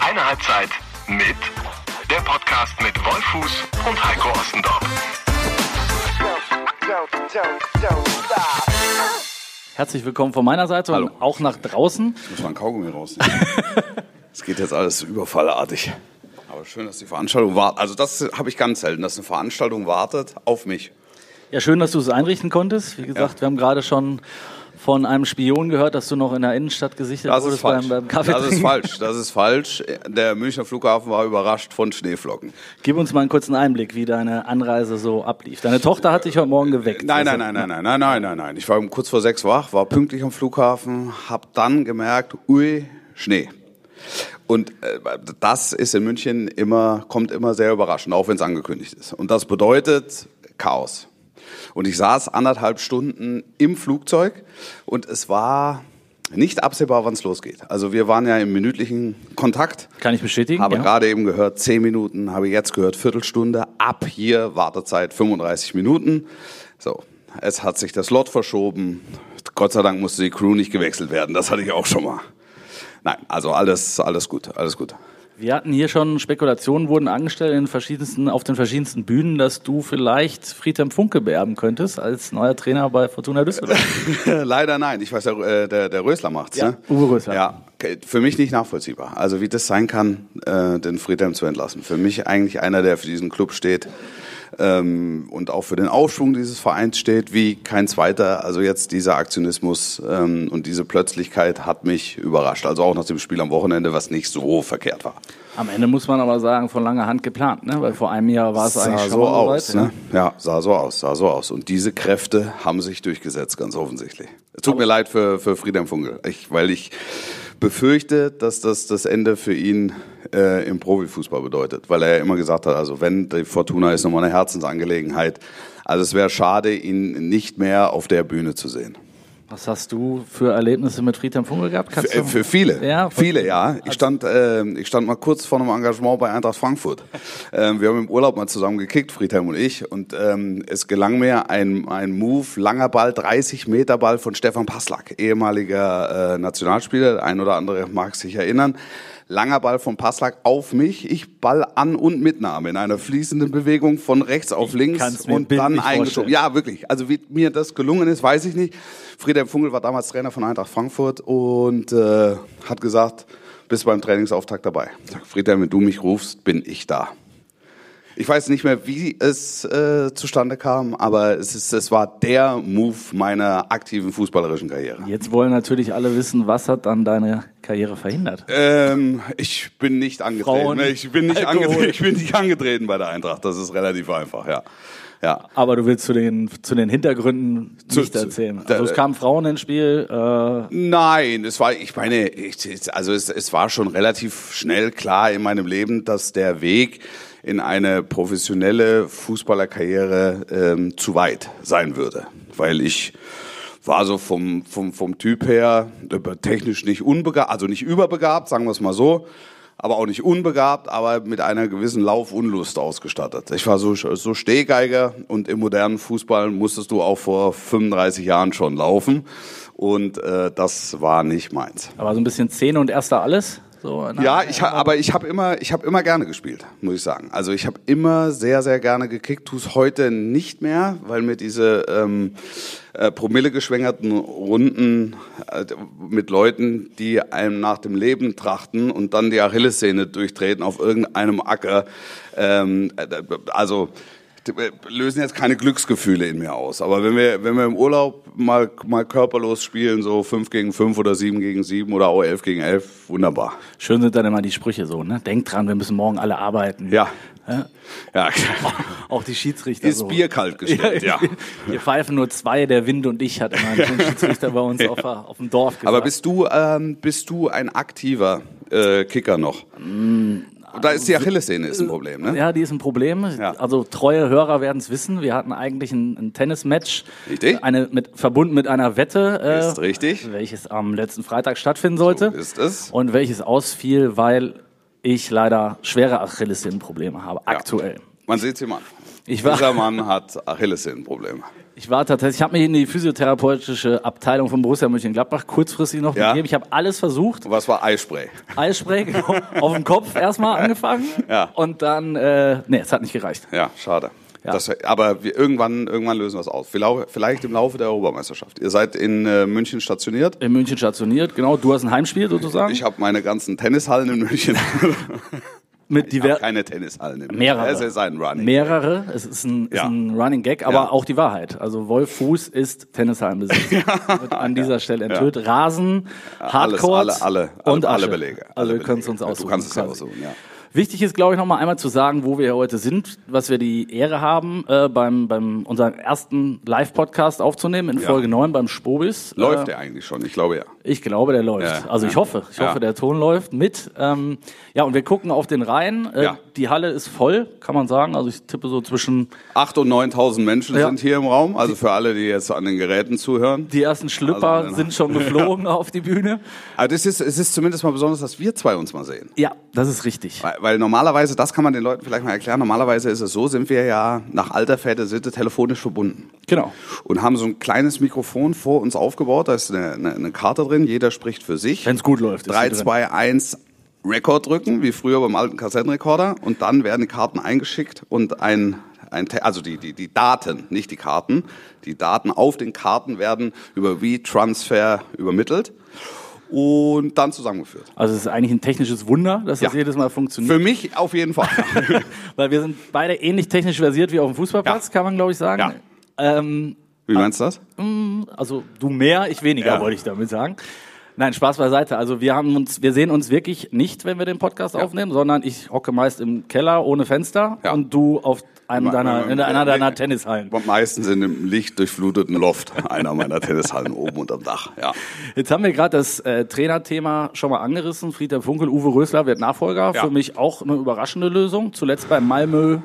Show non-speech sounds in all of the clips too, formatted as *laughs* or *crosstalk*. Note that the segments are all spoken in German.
Eine Halbzeit mit der Podcast mit Wolfuß und Heiko Ostendorf. Herzlich willkommen von meiner Seite Hallo. und auch nach draußen. Ich muss mal ein Kaugummi rausnehmen. *laughs* Es geht jetzt alles überfallartig. Aber schön, dass die Veranstaltung wartet. Also das habe ich ganz selten, dass eine Veranstaltung wartet auf mich. Ja, schön, dass du es einrichten konntest. Wie gesagt, wir haben gerade schon von einem Spion gehört, dass du noch in der Innenstadt gesichtet Das wurdest beim, beim Kaffee. Das ist falsch. Das ist falsch. Der Münchner Flughafen war überrascht von Schneeflocken. Gib uns mal einen kurzen Einblick, wie deine Anreise so ablief. Deine Tochter hat dich heute Morgen geweckt. Nein, nein, nein, nein, nein, nein, nein, nein, nein. Ich war um kurz vor sechs wach, war pünktlich am Flughafen, habe dann gemerkt, ui, Schnee. Und äh, das ist in München immer, kommt immer sehr überraschend, auch wenn es angekündigt ist. Und das bedeutet Chaos. Und ich saß anderthalb Stunden im Flugzeug und es war nicht absehbar, wann es losgeht. Also wir waren ja im minütlichen Kontakt. Kann ich bestätigen? Habe ja. gerade eben gehört, 10 Minuten, habe jetzt gehört, Viertelstunde. Ab hier Wartezeit 35 Minuten. So, es hat sich das Lot verschoben. Gott sei Dank musste die Crew nicht gewechselt werden. Das hatte ich auch schon mal. Nein, also alles, alles gut, alles gut. Wir hatten hier schon Spekulationen, wurden angestellt in verschiedensten, auf den verschiedensten Bühnen, dass du vielleicht Friedhelm Funke beerben könntest als neuer Trainer bei Fortuna Düsseldorf. *laughs* Leider nein. Ich weiß, der, äh, der, der Rösler macht's. Ja, ne? Uwe Rösler. Ja, für mich nicht nachvollziehbar. Also wie das sein kann, äh, den Friedhelm zu entlassen. Für mich eigentlich einer, der für diesen Club steht ähm, und auch für den Aufschwung dieses Vereins steht, wie kein zweiter. Also jetzt dieser Aktionismus ähm, und diese Plötzlichkeit hat mich überrascht. Also auch nach dem Spiel am Wochenende, was nicht so verkehrt war. Am Ende muss man aber sagen, von langer Hand geplant, ne? weil vor einem Jahr war es eigentlich schon so aus. Ne? Ja, sah so aus, sah so aus. Und diese Kräfte haben sich durchgesetzt, ganz offensichtlich. Es tut mir leid für, für Friedhelm Funkel, ich, weil ich befürchte, dass das das Ende für ihn äh, im Profifußball bedeutet. Weil er ja immer gesagt hat, also wenn die Fortuna ist nochmal eine Herzensangelegenheit. Also es wäre schade, ihn nicht mehr auf der Bühne zu sehen. Was hast du für Erlebnisse mit Friedhelm Funkel gehabt? Kannst Für, für viele, Ja, viele, ja. Ich stand, äh, ich stand mal kurz vor einem Engagement bei Eintracht Frankfurt. *laughs* Ähm, wir haben im Urlaub mal zusammen gekickt, Friedhelm und ich, und ähm, es gelang mir ein, ein Move, langer Ball, 30 Meter Ball von Stefan Passlack, ehemaliger äh, Nationalspieler, der ein oder andere mag sich erinnern. Langer Ball von Passlack auf mich, ich Ball an und Mitnahme in einer fließenden Bewegung von rechts auf links und dann eingeschoben. Ja, wirklich. Also wie mir das gelungen ist, weiß ich nicht. Friedhelm Funkel war damals Trainer von Eintracht Frankfurt und äh, hat gesagt, bist beim Trainingsauftakt dabei. Sag, Friedhelm, wenn du mich rufst, bin ich da. Ich weiß nicht mehr, wie es äh, zustande kam, aber es, ist, es war der Move meiner aktiven fußballerischen Karriere. Jetzt wollen natürlich alle wissen, was hat dann deine Karriere verhindert? Ähm, ich bin nicht angetreten. Frauen, ich, bin nicht angetreten *laughs* ich bin nicht angetreten bei der Eintracht. Das ist relativ einfach, ja. Ja. Aber du willst zu den, zu den Hintergründen Zu- nicht zu- erzählen. da- Also es kamen Frauen ins Spiel. Äh, Nein, es war, ich meine, ich, also es, es war schon relativ schnell klar in meinem Leben, dass der Weg in eine professionelle Fußballerkarriere ähm, zu weit sein würde, weil ich war so vom, vom, vom Typ her äh, technisch nicht unbegabt, also nicht überbegabt, sagen wir es mal so, aber auch nicht unbegabt, aber mit einer gewissen Laufunlust ausgestattet. Ich war so, so Stehgeiger und im modernen Fußball musstest du auch vor 35 Jahren schon laufen und äh, das war nicht meins. aber so ein bisschen Szene und erster alles. So? Ja, ich, ha- aber ich habe immer, ich habe immer gerne gespielt, muss ich sagen. Also ich habe immer sehr, sehr gerne gekickt, tue es heute nicht mehr, weil mir diese ähm, äh, promillegeschwängerten Runden äh, mit Leuten, die einem nach dem Leben trachten und dann die Achillessehne durchtreten auf irgendeinem Acker, ähm, äh, also lösen jetzt keine Glücksgefühle in mir aus. Aber wenn wir, wenn wir im Urlaub mal, mal körperlos spielen, so 5 gegen 5 oder 7 gegen 7 oder auch 11 gegen 11, wunderbar. Schön sind dann immer die Sprüche so, ne? Denkt dran, wir müssen morgen alle arbeiten. Ja. Ja. Auch die Schiedsrichter Ist so. Bier kalt gestellt, *laughs* ja. Wir pfeifen nur zwei, der Wind und ich, hat immer ein Schiedsrichter bei uns *laughs* auf, der- auf dem Dorf gesagt. Aber bist du, ähm, bist du ein aktiver äh, Kicker noch? Da ist die Achillessehne ist ein Problem, ne? Ja, die ist ein Problem. Ja. Also treue Hörer werden es wissen. Wir hatten eigentlich ein, ein Tennismatch, Richtig. eine mit verbunden mit einer Wette, äh, Ist richtig. welches am letzten Freitag stattfinden sollte So ist es. und welches ausfiel, weil ich leider schwere Achillessehnenprobleme habe aktuell. Man sieht ihm an. Ich war- Dieser Mann hat Achillessehnenprobleme. Ich war tatsächlich, ich habe mich in die physiotherapeutische Abteilung von Borussia Mönchengladbach kurzfristig noch Ja. begeben. Ich habe alles versucht. Was war Eispray? Eisspray genau, *laughs* auf dem Kopf erstmal angefangen. Ja. Und dann, äh, nee, es hat nicht gereicht. Ja, schade. Ja. Das, aber wir, irgendwann, irgendwann lösen wir es aus. Vielleicht, vielleicht im Laufe der Europameisterschaft. Ihr seid in äh, München stationiert. In München stationiert, genau. Du hast ein Heimspiel sozusagen. Ich habe meine ganzen Tennishallen in München. *laughs* mit Ich habe diver keine Tennishallen mehrere. Es ist ein Running. Mehrere. Es ist ein, ist Ja. ein Running Gag, aber Ja. auch die Wahrheit. Also Wolf Fuß ist Tennishallenbesitzer. *laughs* Wird an dieser Stelle enthüllt. Rasen, Hardcore alle, alle, alle, und alle Asche. Belege. Also Alle wir können es uns Ja, du aussuchen. kannst es ja aussuchen, ja. Wichtig ist, glaube ich, noch mal einmal zu sagen, wo wir heute sind, was wir die Ehre haben, äh, beim, beim unseren ersten Live-Podcast aufzunehmen in Ja. Folge 9 beim Spobis. Läuft äh, der eigentlich schon? Ich glaube ja. Ich glaube, der läuft. Ja, also ich hoffe. Ich hoffe, der Ton läuft mit. Ähm, ja, und wir gucken auf den Rhein. Äh. Die Halle ist voll, kann man sagen. Also ich tippe so zwischen 8.000 und 9.000 Menschen sind hier im Raum. Also für alle, die jetzt an den Geräten zuhören. die ersten Schlüpper Also, sind schon geflogen *laughs* auf die Bühne. Aber das ist, es ist zumindest mal besonders, dass wir zwei uns mal sehen. Ja, das ist richtig. Weil, weil normalerweise, das kann man den Leuten vielleicht mal erklären, normalerweise ist es so, sind wir ja nach alter Fährte Sitte telefonisch verbunden. Genau. Und haben so ein kleines Mikrofon vor uns aufgebaut, da ist eine, eine, eine Karte drin, jeder spricht für sich. Wenn es gut läuft. ist 3, sie drin. 2, 1, Rekord drücken, wie früher beim alten Kassettenrekorder. Und dann werden die Karten eingeschickt und ein, ein also die, die, die Daten, nicht die Karten, die Daten auf den Karten werden über V-Transfer übermittelt und dann zusammengeführt. Also es ist eigentlich ein technisches Wunder, dass das Ja. jedes Mal funktioniert. Für mich auf jeden Fall. *laughs* Weil wir sind beide ähnlich technisch versiert wie auf dem Fußballplatz, Ja. kann man glaube ich sagen. Ja. Ähm, Wie meinst du das? also du mehr, ich weniger, Ja. wollte ich damit sagen. Nein, Spaß beiseite. Also wir haben uns, wir sehen uns wirklich nicht, wenn wir den Podcast aufnehmen, sondern ich hocke meist im Keller ohne Fenster Ja. und du auf einem deiner, in einer deiner Tennishallen. Meistens in einem lichtdurchfluteten Loft *laughs* einer meiner Tennishallen oben unterm Dach. Ja. Jetzt haben wir gerade das äh, Trainerthema schon mal angerissen. Friedhelm Funkel, Uwe Rösler wird Nachfolger. Ja. Für mich auch eine überraschende Lösung. Zuletzt bei Malmö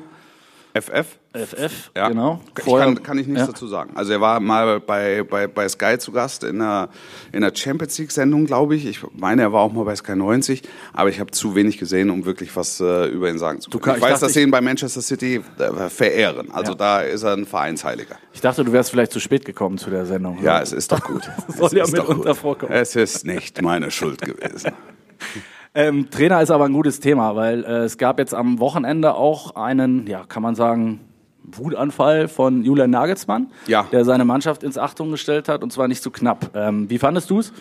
FF? FF, Ja, genau. Ich Vorher- kann, kann ich nichts ja. dazu sagen. Also er war mal bei, bei, bei Sky zu Gast in einer, in einer Champions League Sendung, glaube ich. Ich meine, er war auch mal bei Sky 90, aber ich habe zu wenig gesehen, um wirklich was äh, über ihn sagen zu können. kann- ich ich weiß, dachte, dass sie ich- ihn bei Manchester City äh, verehren. Also Ja. da ist er ein Vereinsheiliger. Ich dachte, du wärst vielleicht zu spät gekommen zu der Sendung. Ja, es ist doch gut. *laughs* Soll Es ja mitunter vorkommen. Es ist nicht meine Schuld gewesen. *laughs* Ähm, Trainer ist aber ein gutes Thema, weil äh, es gab jetzt am Wochenende auch einen, ja, kann man sagen, Wutanfall von Julian Nagelsmann, Ja. der seine Mannschaft ins Achtung gestellt hat und zwar nicht zu knapp. Ähm, wie fandest du es?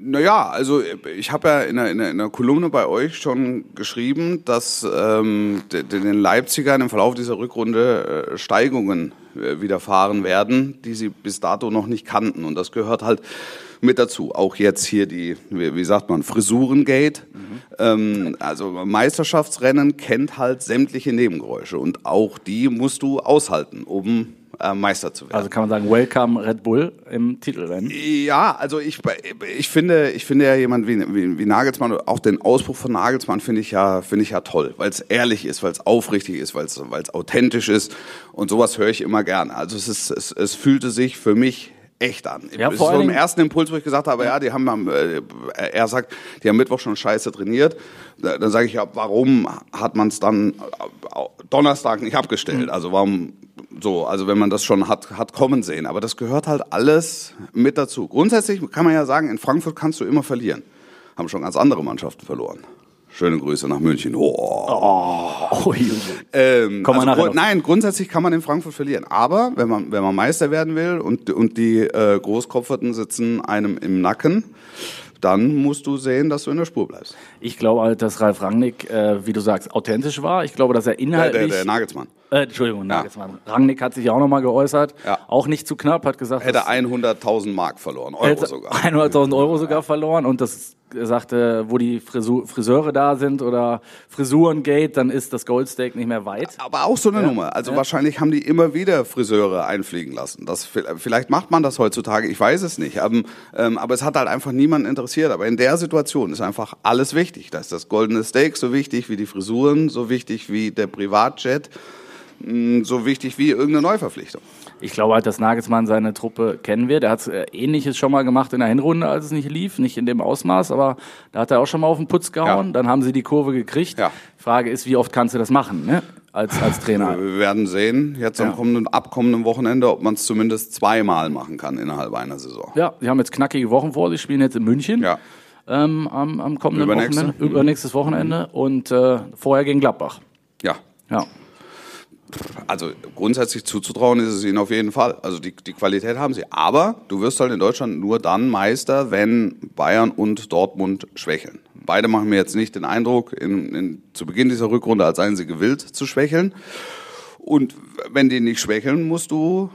Naja, also ich habe ja in einer, in, einer, in einer Kolumne bei euch schon geschrieben, dass ähm, de- de- den Leipzigern im Verlauf dieser Rückrunde äh, Steigungen äh, widerfahren werden, die sie bis dato noch nicht kannten. Und das gehört halt mit dazu. Auch jetzt hier die, wie, sagt man, Frisurengate. Ähm, also Meisterschaftsrennen kennt halt sämtliche Nebengeräusche und auch die musst du aushalten, um äh, Meister zu werden. Also kann man sagen, Welcome Red Bull im Titelrennen. Ja, also ich, ich finde, ich finde ja jemand wie, wie, wie Nagelsmann, auch den Ausbruch von Nagelsmann finde ich ja, finde ich ja toll, weil es ehrlich ist, weil es aufrichtig ist, weil es, weil es authentisch ist und sowas höre ich immer gerne. Also es ist, es, es fühlte sich für mich echt an. Ja, vor so im ersten Impuls, wo ich gesagt habe, ja, die haben am, äh, er sagt, die haben Mittwoch schon scheiße trainiert. Da- Dann sage ich ja, warum hat man es dann äh, Donnerstag nicht abgestellt? Also warum so, also wenn man das schon hat, hat kommen sehen. Aber das gehört halt alles mit dazu. Grundsätzlich kann man ja sagen, in Frankfurt kannst du immer verlieren. Haben schon ganz andere Mannschaften verloren. Schöne Grüße nach München. Oh. Oh. Ähm, Kommen also grund- nein, grundsätzlich kann man in Frankfurt verlieren. Aber wenn man, wenn man Meister werden will und, und die äh, Großkopferten sitzen einem im Nacken, dann musst du sehen, dass du in der Spur bleibst. Ich glaube halt, dass Ralf Rangnick, äh, wie du sagst, authentisch war. Ich glaube, dass er Der, inhaltlich... der, der Nagelsmann äh, Entschuldigung, Nagelsmann. Rangnick hat sich ja auch nochmal geäußert. Ja. Auch nicht zu knapp, hat gesagt... hätte dass- 100.000 Mark verloren, Euro sogar. 100.000 Euro sogar verloren und das sagte, wo die Frisu Friseure da sind oder Frisurengate, dann ist das Goldsteak nicht mehr weit. Aber auch so eine Nummer. Also wahrscheinlich haben die immer wieder Friseure einfliegen lassen. Das, vielleicht macht man das heutzutage, ich weiß es nicht. Aber, ähm, aber es hat halt einfach niemanden interessiert. Aber in der Situation ist einfach alles wichtig. Da ist das goldene Steak so wichtig wie die Frisuren, so wichtig wie der Privatjet, so wichtig wie irgendeine Neuverpflichtung. Ich glaube halt, dass Nagelsmann seine Truppe kennen wird. Er hat äh, Ähnliches schon mal gemacht in der Hinrunde, als es nicht lief. Nicht in dem Ausmaß, aber da hat er auch schon mal auf den Putz gehauen. Ja. Dann haben sie die Kurve gekriegt. Ja. Frage ist, wie oft kannst du das machen, ne? Als, als Trainer. Wir werden sehen, jetzt am Ja. kommenden, abkommenden Wochenende, ob man es zumindest zweimal machen kann innerhalb einer Saison. Ja, sie haben jetzt knackige Wochen vor sich, spielen jetzt in München. Ja. Ähm, am, am kommenden Übernächste. Wochenende, übernächstes Wochenende und äh, vorher gegen Gladbach. Ja. Ja. Also grundsätzlich zuzutrauen ist es ihnen auf jeden Fall. Also die, die Qualität haben sie. Aber du wirst halt in Deutschland nur dann Meister, wenn Bayern und Dortmund schwächeln. Beide machen mir jetzt nicht den Eindruck, in, in, zu Beginn dieser Rückrunde, als seien sie gewillt zu schwächeln. Und wenn die nicht schwächeln, musst du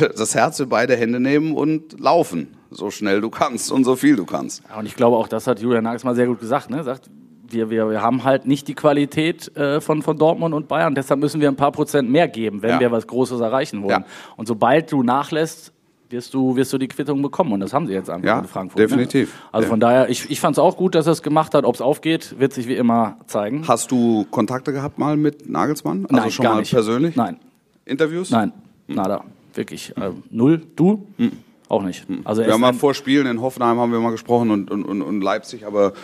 *laughs* das Herz in beide Hände nehmen und laufen. So schnell du kannst und so viel du kannst. Ja, Und ich glaube auch, das hat Julian Nagelsmann sehr gut gesagt. Ne? Sagt, wir, wir, wir haben halt nicht die Qualität äh, von, von Dortmund und Bayern. Deshalb müssen wir ein paar Prozent mehr geben, wenn Ja. wir was Großes erreichen wollen. Ja. Und sobald du nachlässt, wirst du, wirst du die Quittung bekommen. Und das haben sie jetzt einfach Ja, in Frankfurt. definitiv. Ne? Also von daher, ich, ich fand es auch gut, dass er es gemacht hat. Ob es aufgeht, wird sich wie immer zeigen. Hast du Kontakte gehabt mal mit Nagelsmann? Also Nein, schon gar mal nicht. persönlich? Nein, Interviews? nein, nada. Wirklich. Äh, null. Du? Auch nicht. Also er Wir haben mal vor Spielen in Hoffenheim haben wir mal gesprochen und, und, und, und Leipzig, aber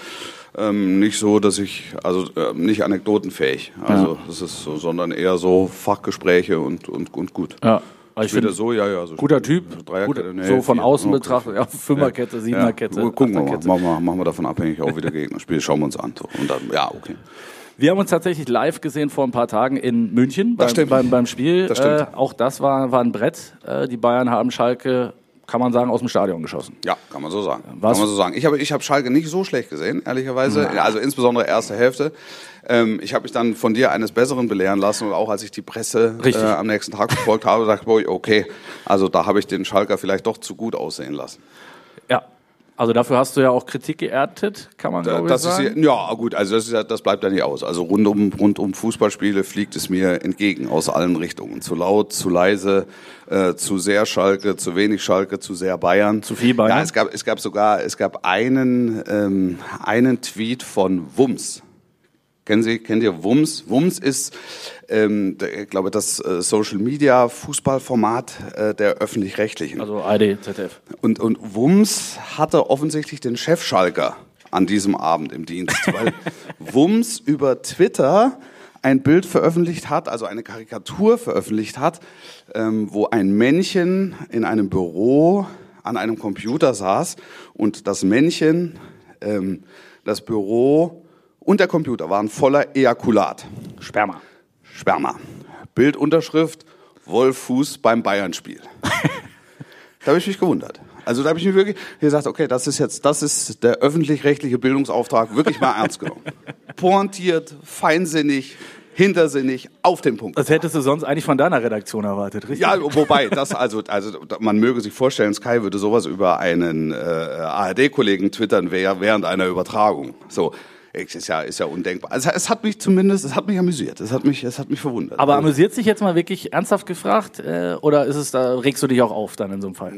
ähm, nicht so, dass ich, also äh, nicht anekdotenfähig. Also das ist so, sondern eher so Fachgespräche und, und, und gut. ja. Also ich finde, so, ja, ja. So guter Typ. Dreierkette, nee, so von vier. außen betrachtet. Ja, Fünferkette, Siebenerkette. Ja, gucken wir mal. Machen wir, machen wir davon abhängig auch wieder Gegnerspiel. Schauen wir uns an. So. Und dann, ja, okay. Wir haben uns tatsächlich live gesehen vor ein paar Tagen in München beim, beim, beim Spiel. Das. Äh, auch das war, war ein Brett. Äh, die Bayern haben Schalke, kann man sagen, aus dem Stadion geschossen. Ja, kann man so sagen. Was- Kann man so sagen. Ich habe ich hab Schalke nicht so schlecht gesehen, ehrlicherweise. Also insbesondere erste Hälfte. Ähm, ich habe mich dann von dir eines Besseren belehren lassen und auch als ich die Presse äh, am nächsten Tag verfolgt habe, dachte ich, okay, also da habe ich den Schalker vielleicht doch zu gut aussehen lassen. Ja. Also dafür hast du ja auch Kritik geerntet, kann man glaube ich Das ist sagen. ja, gut, also das, ist das bleibt ja nicht aus. Also rund um, rund um Fußballspiele fliegt es mir entgegen aus allen Richtungen. Zu laut, zu leise, äh, zu sehr Schalke, zu wenig Schalke, zu sehr Bayern. Zu viel Bayern? Ja, es gab, es gab sogar, es gab einen, ähm, einen Tweet von Wums. Kennen Sie, kennt ihr Wums? Wums ist, ähm, ich glaube, das äh, Social Media Fußballformat äh, der öffentlich-rechtlichen. Also ARD, ZDF. Und, und Wums hatte offensichtlich den Chefschalker an diesem Abend im Dienst, weil *laughs* Wums über Twitter ein Bild veröffentlicht hat, also eine Karikatur veröffentlicht hat, ähm, wo ein Männchen in einem Büro an einem Computer saß und das Männchen, ähm, das Büro und der Computer waren voller Ejakulat. Sperma. Sperma. Bildunterschrift Wolf Fuß beim Bayern-Spiel. da habe ich mich gewundert. Also da habe ich mich wirklich gesagt, okay, das ist jetzt, das ist der öffentlich-rechtliche Bildungsauftrag wirklich mal ernst genommen. *laughs* Pointiert, feinsinnig, hintersinnig, auf den Punkt. Das hättest du sonst eigentlich von deiner Redaktion erwartet, richtig? Ja, wobei, das also, also man möge sich vorstellen, Sky würde sowas über einen äh, ARD-Kollegen twittern während einer Übertragung. So, ist ja, ist ja undenkbar. Also es hat mich zumindest, es hat mich amüsiert, es hat mich, es hat mich verwundert. Aber Also- amüsiert sich jetzt mal wirklich ernsthaft gefragt? Äh, oder ist es da, regst du dich auch auf dann in so einem Fall?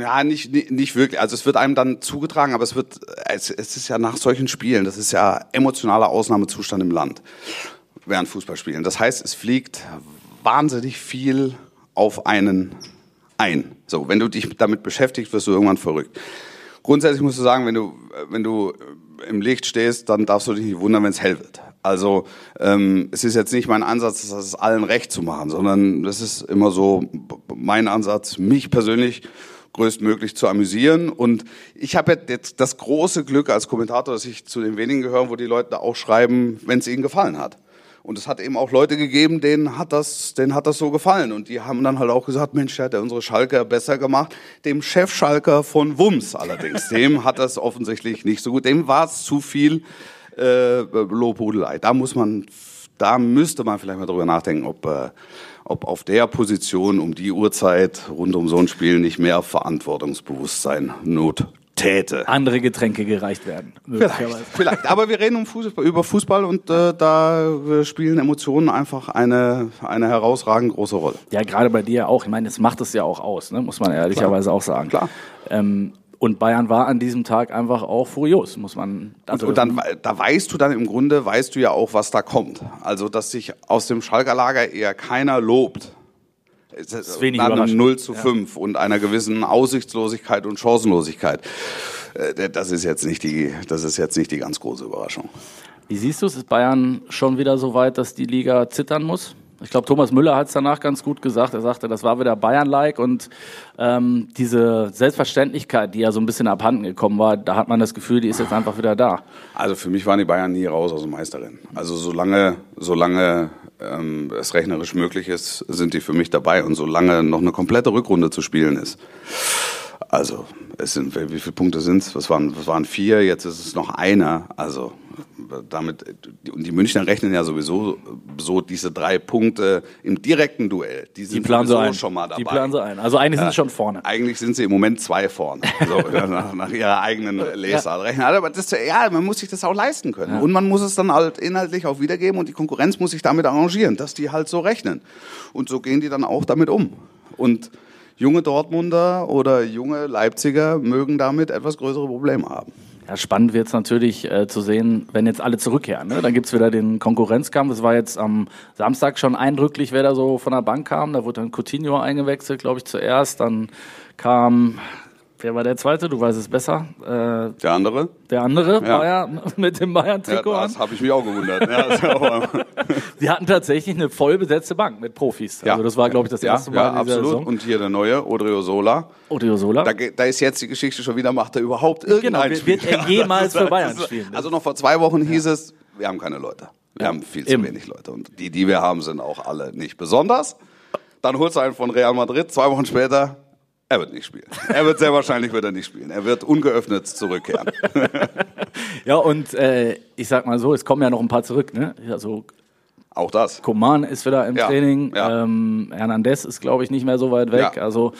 Ja, nicht, nicht, nicht wirklich. Also es wird einem dann zugetragen, aber es wird, es, es ist ja nach solchen Spielen, das ist ja emotionaler Ausnahmezustand im Land während Fußballspielen. Das heißt, es fliegt wahnsinnig viel auf einen ein. So, wenn du dich damit beschäftigst, wirst du irgendwann verrückt. Grundsätzlich musst du sagen, wenn du, wenn du im Licht stehst, dann darfst du dich nicht wundern, wenn es hell wird. Also ähm, es ist jetzt nicht mein Ansatz, das allen recht zu machen, sondern das ist immer so mein Ansatz, mich persönlich größtmöglich zu amüsieren. Und ich habe jetzt das große Glück als Kommentator, dass ich zu den wenigen gehöre, wo die Leute auch schreiben, wenn es ihnen gefallen hat. Und es hat eben auch Leute gegeben, denen hat das, denen hat das so gefallen. Und die haben dann halt auch gesagt, Mensch, der hat ja unsere Schalker besser gemacht. Dem Chefschalker von Wums allerdings, *laughs* dem hat das offensichtlich nicht so gut. Dem war es zu viel äh, Lobhudelei. Da muss man, da müsste man vielleicht mal drüber nachdenken, ob, äh, ob auf der Position um die Uhrzeit rund um so ein Spiel nicht mehr Verantwortungsbewusstsein Not täte. Andere Getränke gereicht werden. Vielleicht, möglicherweise. vielleicht. Aber wir reden um Fußball, über Fußball und äh, da äh, spielen Emotionen einfach eine, eine herausragend große Rolle. Ja, gerade bei dir auch. Ich meine, das macht es ja auch aus, ne? muss man ehrlicherweise auch sagen. Klar. Ähm, und Bayern war an diesem Tag einfach auch furios, muss man. Also, und dann, da weißt du dann im Grunde, weißt du ja auch, was da kommt. Also, dass sich aus dem Schalker Lager eher keiner lobt, ist wenig nach einem überraschend. 0 zu 5 und einer gewissen Aussichtslosigkeit und Chancenlosigkeit. Äh, Das ist jetzt nicht die, das ist jetzt nicht die ganz große Überraschung. Wie siehst du es? Ist Bayern schon wieder so weit, dass die Liga zittern muss? Ich glaube, Thomas Müller hat es danach ganz gut gesagt. Er sagte, das war wieder Bayern-like und ähm, diese Selbstverständlichkeit, die ja so ein bisschen abhanden gekommen war, da hat man das Gefühl, die ist jetzt einfach wieder da. Also für mich waren die Bayern nie raus aus dem Meisterrennen. Also solange, solange ähm, es rechnerisch möglich ist, sind die für mich dabei und solange noch eine komplette Rückrunde zu spielen ist. Also es sind wie viele Punkte sind es? Was waren, was waren vier? Jetzt ist es noch einer. Also damit und die Münchner rechnen ja sowieso so diese drei Punkte im direkten Duell. Die sind Die planen so sowieso ein. schon mal dabei. Die planen so ein. Also eigentlich sind sie schon vorne. Eigentlich sind sie im Moment zwei vorne, so, *laughs* nach, nach ihrer eigenen Lesart rechnen. Aber das, ja, man muss sich das auch leisten können. Und man muss es dann halt inhaltlich auch wiedergeben und die Konkurrenz muss sich damit arrangieren, dass die halt so rechnen. Und so gehen die dann auch damit um. Und junge Dortmunder oder junge Leipziger mögen damit etwas größere Probleme haben. Ja, spannend wird es natürlich äh, zu sehen, wenn jetzt alle zurückkehren. Ne? Dann gibt's wieder den Konkurrenzkampf. Es war jetzt am Samstag schon eindrücklich, wer da so von der Bank kam. Da wurde dann Coutinho eingewechselt, glaube ich, zuerst. Dann kam, wer war der Zweite? Du weißt es besser. Äh, Der andere? der andere Ja. Bayern *laughs* mit dem Ja, Bayern-Trikot an. das habe ich mich auch gewundert. Ja, *laughs* Wir hatten tatsächlich eine voll besetzte Bank mit Profis. Also das war, glaube ich, das erste ja, Mal ja, in absolut. Saison. Und hier der neue, Odriozola. Odriozola. Da, ge- da ist jetzt die Geschichte schon wieder, macht er überhaupt irgendein wird- Spiel? wird er *laughs* jemals für Bayern das ist- spielen? Also noch vor zwei Wochen hieß es, wir haben keine Leute. Wir haben viel zu Eben. wenig Leute. Und die, die wir haben, sind auch alle nicht besonders. Dann holst du einen von Real Madrid, zwei Wochen später, er wird nicht spielen. Er wird sehr wahrscheinlich wird er nicht spielen. Er wird ungeöffnet zurückkehren. *laughs* Ja, und äh, ich sag mal so, es kommen ja noch ein paar zurück. Ne? Also Auch das. Koman ist wieder im Ja, Training. ja. Ähm, Hernandez ist, glaube ich, nicht mehr so weit weg. Ja. Also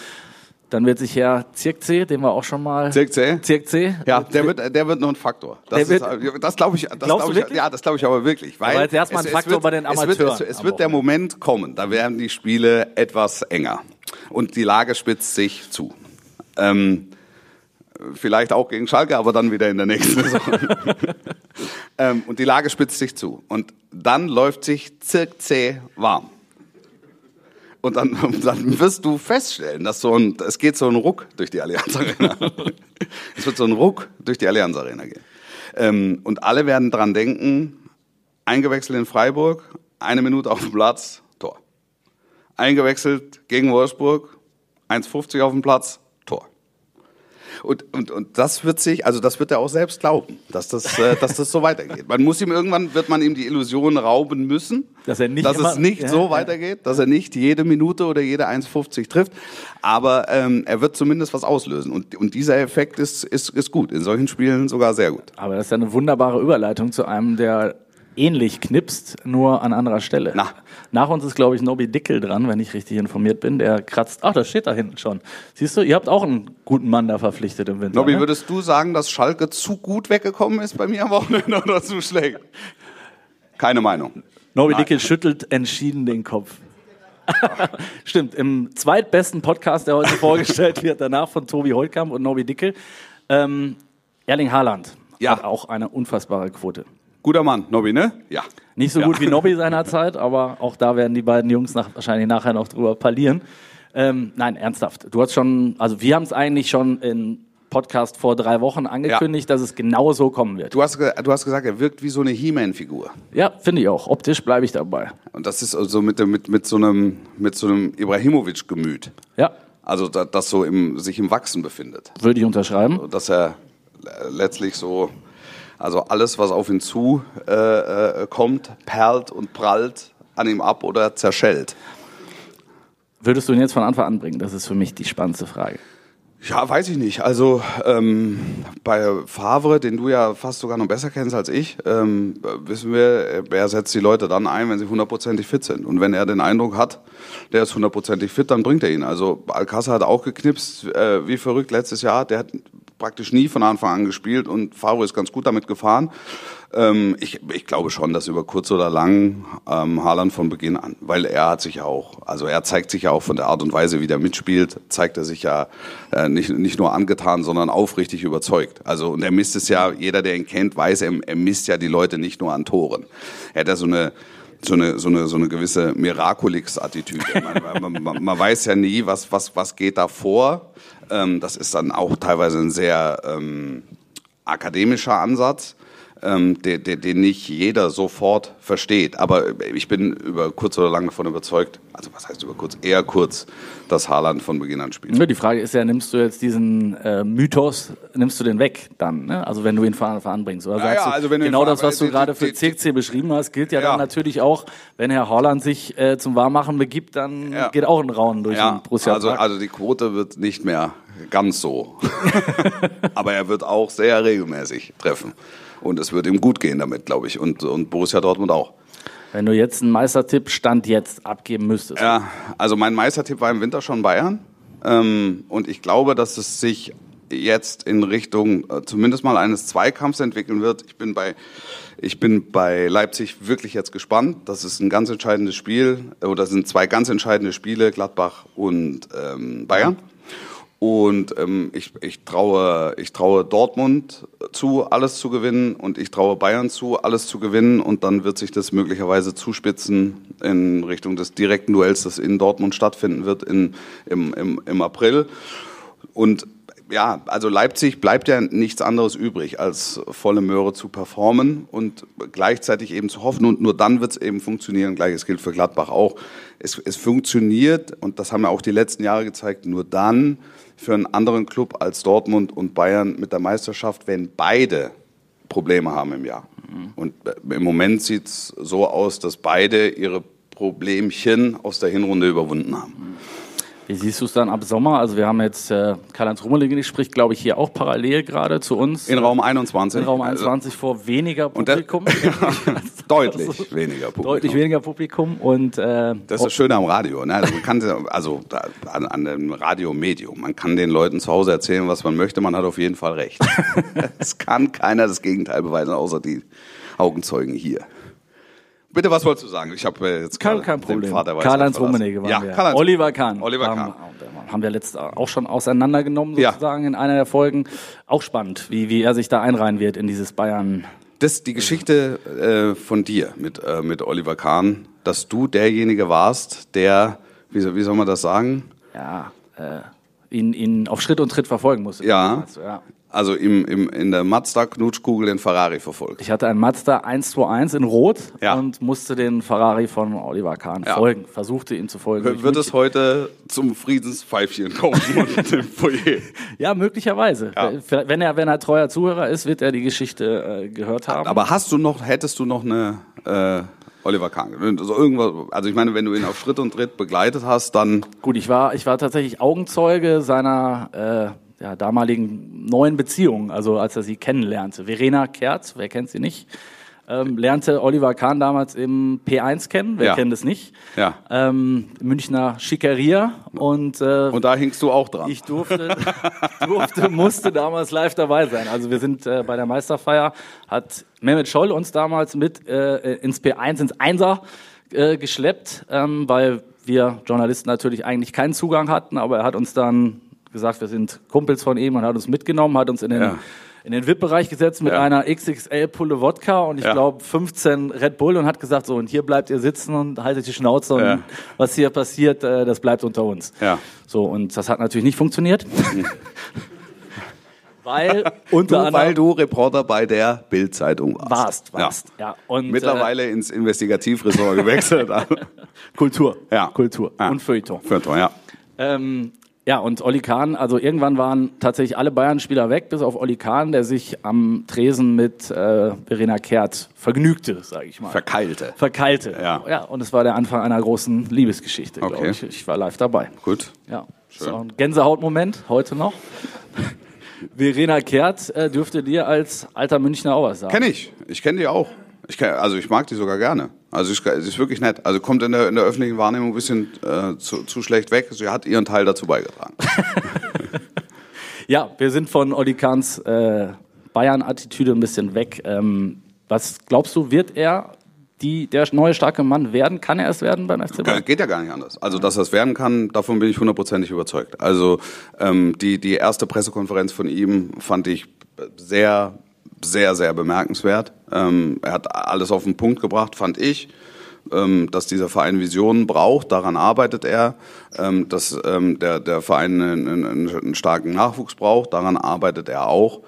dann wird sich Herr Zirkzee, den wir auch schon mal. Zirkzee? Zirkzee. Ja, der wird, der wird nur ein Faktor. Das, ist, das glaube ich, das glaub ich, wirklich? ja, das glaube ich aber wirklich. Weil Aber jetzt erst mal ein Faktor bei den Es Amateuren wird, es, es wird der. Moment kommen, da werden die Spiele etwas enger und die Lage spitzt sich zu. Ähm, vielleicht auch gegen Schalke, aber dann wieder in der nächsten *laughs* Saison. ähm, und die Lage spitzt sich zu und dann läuft sich zirkzäh warm. Und dann, *laughs* dann wirst du feststellen, dass so ein, es geht so ein Ruck durch die Allianz Arena. es wird so ein Ruck durch die Allianz Arena gehen. Ähm, und alle werden dran denken, eingewechselt in Freiburg, eine Minute auf dem Platz. Eingewechselt gegen Wolfsburg, 1,50 auf dem Platz, Tor. Und, und, und das wird sich, also das wird er auch selbst glauben, dass das, äh, dass das so weitergeht. Man muss ihm irgendwann, wird man ihm die Illusion rauben müssen, Dass er nicht dass immer- es nicht ja, so ja. weitergeht, dass er nicht jede Minute oder jede 1,50 trifft. Aber ähm, er wird zumindest was auslösen. Und, und dieser Effekt ist, ist, ist gut. In solchen Spielen sogar sehr gut. Aber das ist ja eine wunderbare Überleitung zu einem, der ähnlich knipst, nur an anderer Stelle. Na. Nach uns ist, glaube ich, Nobby Dickel dran, wenn ich richtig informiert bin. Der kratzt. Ach, das steht da hinten schon. Siehst du, ihr habt auch einen guten Mann da verpflichtet im Winter. Nobby, ne? würdest du sagen, dass Schalke zu gut weggekommen ist bei mir am Wochenende oder zu schlecht? Keine Meinung. Nobby Nein. Dickel schüttelt entschieden den Kopf. *laughs* Stimmt, im zweitbesten Podcast, der heute vorgestellt wird, danach von Tobi Holtkamp und Nobby Dickel. Ähm, Erling Haaland Ja. hat auch eine unfassbare Quote. Guter Mann, Nobby, ne? Ja. Nicht so Ja. gut wie Nobby *laughs* seinerzeit, aber auch da werden die beiden Jungs nach, wahrscheinlich nachher noch drüber parlieren. Ähm, nein, ernsthaft. Du hast schon, also wir haben es eigentlich schon in Podcast vor drei Wochen angekündigt, dass es genau so kommen wird. Du hast, du hast gesagt, er wirkt wie so eine He-Man-Figur. Ja, finde ich auch. Optisch bleibe ich dabei. Und das ist also mit, mit, mit so einem, mit so einem Ibrahimovic-Gemüt. Ja, Also, da, das so im, sich im Wachsen befindet. würde ich unterschreiben. dass er letztlich so, also alles, was auf ihn zu äh, äh, kommt, perlt und prallt an ihm ab oder zerschellt. Würdest du ihn jetzt von Anfang an bringen? Das ist für mich die spannendste Frage. Ja, weiß ich nicht. Also ähm, bei Favre, den du ja fast sogar noch besser kennst als ich, ähm, wissen wir, er setzt die Leute dann ein, wenn sie hundertprozentig fit sind. Und wenn er den Eindruck hat, der ist hundertprozentig fit, dann bringt er ihn. Also Alcázar hat auch geknipst, äh, wie verrückt letztes Jahr. Der hat praktisch nie von Anfang an gespielt und Favre ist ganz gut damit gefahren. Ähm, ich, ich glaube schon, dass über kurz oder lang ähm, Haaland von Beginn an, weil er hat sich ja auch, also er zeigt sich ja auch von der Art und Weise, wie der mitspielt, zeigt er sich ja äh, nicht, nicht nur angetan, sondern aufrichtig überzeugt. Also und er misst es ja, jeder, der ihn kennt, weiß, er, er misst ja die Leute nicht nur an Toren. Er hat ja so eine so eine, so eine, so eine gewisse Miraculix-Attitüde. *laughs* man, man, man, man, weiß ja nie, was, was, was geht da vor. Ähm, das ist dann auch teilweise ein sehr ähm, akademischer Ansatz ähm, den, den, nicht jeder sofort versteht. Aber ich bin über kurz oder lang davon überzeugt, also was heißt über kurz, eher kurz, dass Haaland von Beginn an spielt. Die Frage ist ja, nimmst du jetzt diesen äh, Mythos, nimmst du den weg dann? Ne? Also wenn du ihn voranbringst? Oder sagst ja, also du genau das, was du gerade für CC beschrieben hast, gilt ja, ja, dann natürlich auch, wenn Herr Haaland sich äh, zum Warmmachen begibt, dann ja. geht auch ein Rauen durch ja, den Borussia also, also die Quote wird nicht mehr ganz so. *laughs* Aber er wird auch sehr regelmäßig treffen. Und es wird ihm gut gehen damit, glaube ich. Und, und Borussia Dortmund auch. Wenn du jetzt einen Meistertipp Stand jetzt abgeben müsstest. Ja, also mein Meistertipp war im Winter schon Bayern. Ähm, und ich glaube, dass es sich jetzt in Richtung äh, zumindest mal eines Zweikampfs entwickeln wird. Ich bin bei, ich bin bei Leipzig wirklich jetzt gespannt. Das ist ein ganz entscheidendes Spiel, oder das sind zwei ganz entscheidende Spiele, Gladbach und ähm, Bayern. Ja. Und ähm, ich, ich, traue, ich traue Dortmund zu, alles zu gewinnen und ich traue Bayern zu, alles zu gewinnen und dann wird sich das möglicherweise zuspitzen in Richtung des direkten Duells, das in Dortmund stattfinden wird in, im, im, im April. Und ja, also Leipzig bleibt ja nichts anderes übrig, als volle Möhre zu performen und gleichzeitig eben zu hoffen. Und nur dann wird es eben funktionieren. Gleiches gilt für Gladbach auch. Es, es funktioniert, und das haben ja auch die letzten Jahre gezeigt, nur dann, für einen anderen Club als Dortmund und Bayern mit der Meisterschaft, wenn beide Probleme haben im Jahr. Mhm. Und äh, im Moment sieht es so aus, dass beide ihre Problemchen aus der Hinrunde überwunden haben. Mhm. Wie siehst du es dann ab Sommer? Also wir haben jetzt äh, Karl-Heinz Rummelige spricht, glaube ich, hier auch parallel gerade zu uns. In Raum 21. In Raum 21 also, vor weniger Publikum. *laughs* *laughs* deutlich also, weniger Publikum. Deutlich weniger Publikum. Und, äh, das ist das Schöne am Radio. Ne? Also, man kann, also an, an dem Radiomedium, man kann den Leuten zu Hause erzählen, was man möchte, man hat auf jeden Fall recht. *laughs* es kann keiner das Gegenteil beweisen, außer die Augenzeugen hier. Bitte, was wolltest du sagen? Ich habe äh, jetzt kein, kein Problem. Karl-Heinz Rummenigge waren ja, wir. Karl Oliver Kahn. Oliver Kahn. Haben, haben wir letztes auch schon auseinandergenommen sozusagen ja. in einer der Folgen. Auch spannend, wie, wie er sich da einreihen wird in dieses Bayern. Das die Geschichte äh, von dir mit, äh, mit Oliver Kahn, dass du derjenige warst, der, wie, wie soll man das sagen? Ja, äh, ihn, ihn auf Schritt und Tritt verfolgen musste. Ja, ja. Also im, im, in der Mazda-Knutschkugel den Ferrari verfolgt. Ich hatte einen Mazda 121 in Rot ja. und musste den Ferrari von Oliver Kahn ja. folgen, versuchte ihn zu folgen. Wird es heute zum Friedenspfeifchen kommen *laughs* im Foyer? Ja, möglicherweise. Ja. Wenn, er, wenn er treuer Zuhörer ist, wird er die Geschichte äh, gehört haben. Aber hast du noch, hättest du noch eine... Äh, Oliver Kahn. Also, irgendwas, also ich meine, wenn du ihn auf Schritt und Tritt begleitet hast, dann. Gut, ich war, ich war tatsächlich Augenzeuge seiner äh, ja, damaligen neuen Beziehung, also als er sie kennenlernte. Verena Kerz, wer kennt sie nicht, ähm, lernte Oliver Kahn damals im P1 kennen, wer ja. kennt es nicht? Ja. Ähm, Münchner Schickeria und äh, und da hingst du auch dran. Ich durfte, durfte, musste damals live dabei sein. Also wir sind äh, bei der Meisterfeier, hat Mehmet Scholl uns damals mit äh, ins P1, ins Einser äh, geschleppt, ähm, weil wir Journalisten natürlich eigentlich keinen Zugang hatten, aber er hat uns dann gesagt, wir sind Kumpels von ihm und hat uns mitgenommen, hat uns in den, ja. in den VIP-Bereich gesetzt mit ja. einer XXL-Pulle Wodka und ich ja. glaube 15 Red Bull und hat gesagt, so, und hier bleibt ihr sitzen und haltet die Schnauze und was hier passiert, äh, das bleibt unter uns. Ja. So, und das hat natürlich nicht funktioniert. *laughs* Weil, unter du, anderem, weil du Reporter bei der Bild-Zeitung warst. Warst, warst. Ja. ja. Und, Mittlerweile äh, ins Investigativressort gewechselt. *laughs* Kultur. Ja. Kultur. Ja. Und Feuilleton. Feuilleton, ja. Ähm, ja, und Olli Kahn, also irgendwann waren tatsächlich alle Bayern-Spieler weg, bis auf Olli Kahn, der sich am Tresen mit äh, Verena Kehrt vergnügte, sage ich mal. Verkeilte. Verkeilte. Ja. ja. Und es war der Anfang einer großen Liebesgeschichte, okay. glaube ich. Ich war live dabei. Gut. Ja. Schön. So ein Gänsehautmoment, heute noch. *laughs* Verena Kehrt äh, dürfte dir als alter Münchner auch was sagen. Kenn ich. Ich kenne die auch. Ich kenn, also ich mag die sogar gerne. Also sie ist, ist wirklich nett. Also kommt in der, in der öffentlichen Wahrnehmung ein bisschen äh, zu, zu schlecht weg. Sie hat ihren Teil dazu beigetragen. *laughs* *laughs* ja, wir sind von Olli Kahns äh, Bayern-Attitüde ein bisschen weg. Ähm, was glaubst du, wird er die, der neue starke Mann werden? Kann er es werden beim FC Bayern? Geht ja gar nicht anders. Also, dass er es werden kann, davon bin ich hundertprozentig überzeugt. Also, ähm, die, die erste Pressekonferenz von ihm fand ich sehr sehr, sehr bemerkenswert. Ähm, er hat alles auf den Punkt gebracht, fand ich. ähm, dass dieser Verein Visionen braucht, daran arbeitet er, ähm, dass ähm, der, der Verein einen, einen, einen starken Nachwuchs braucht, daran arbeitet er auch.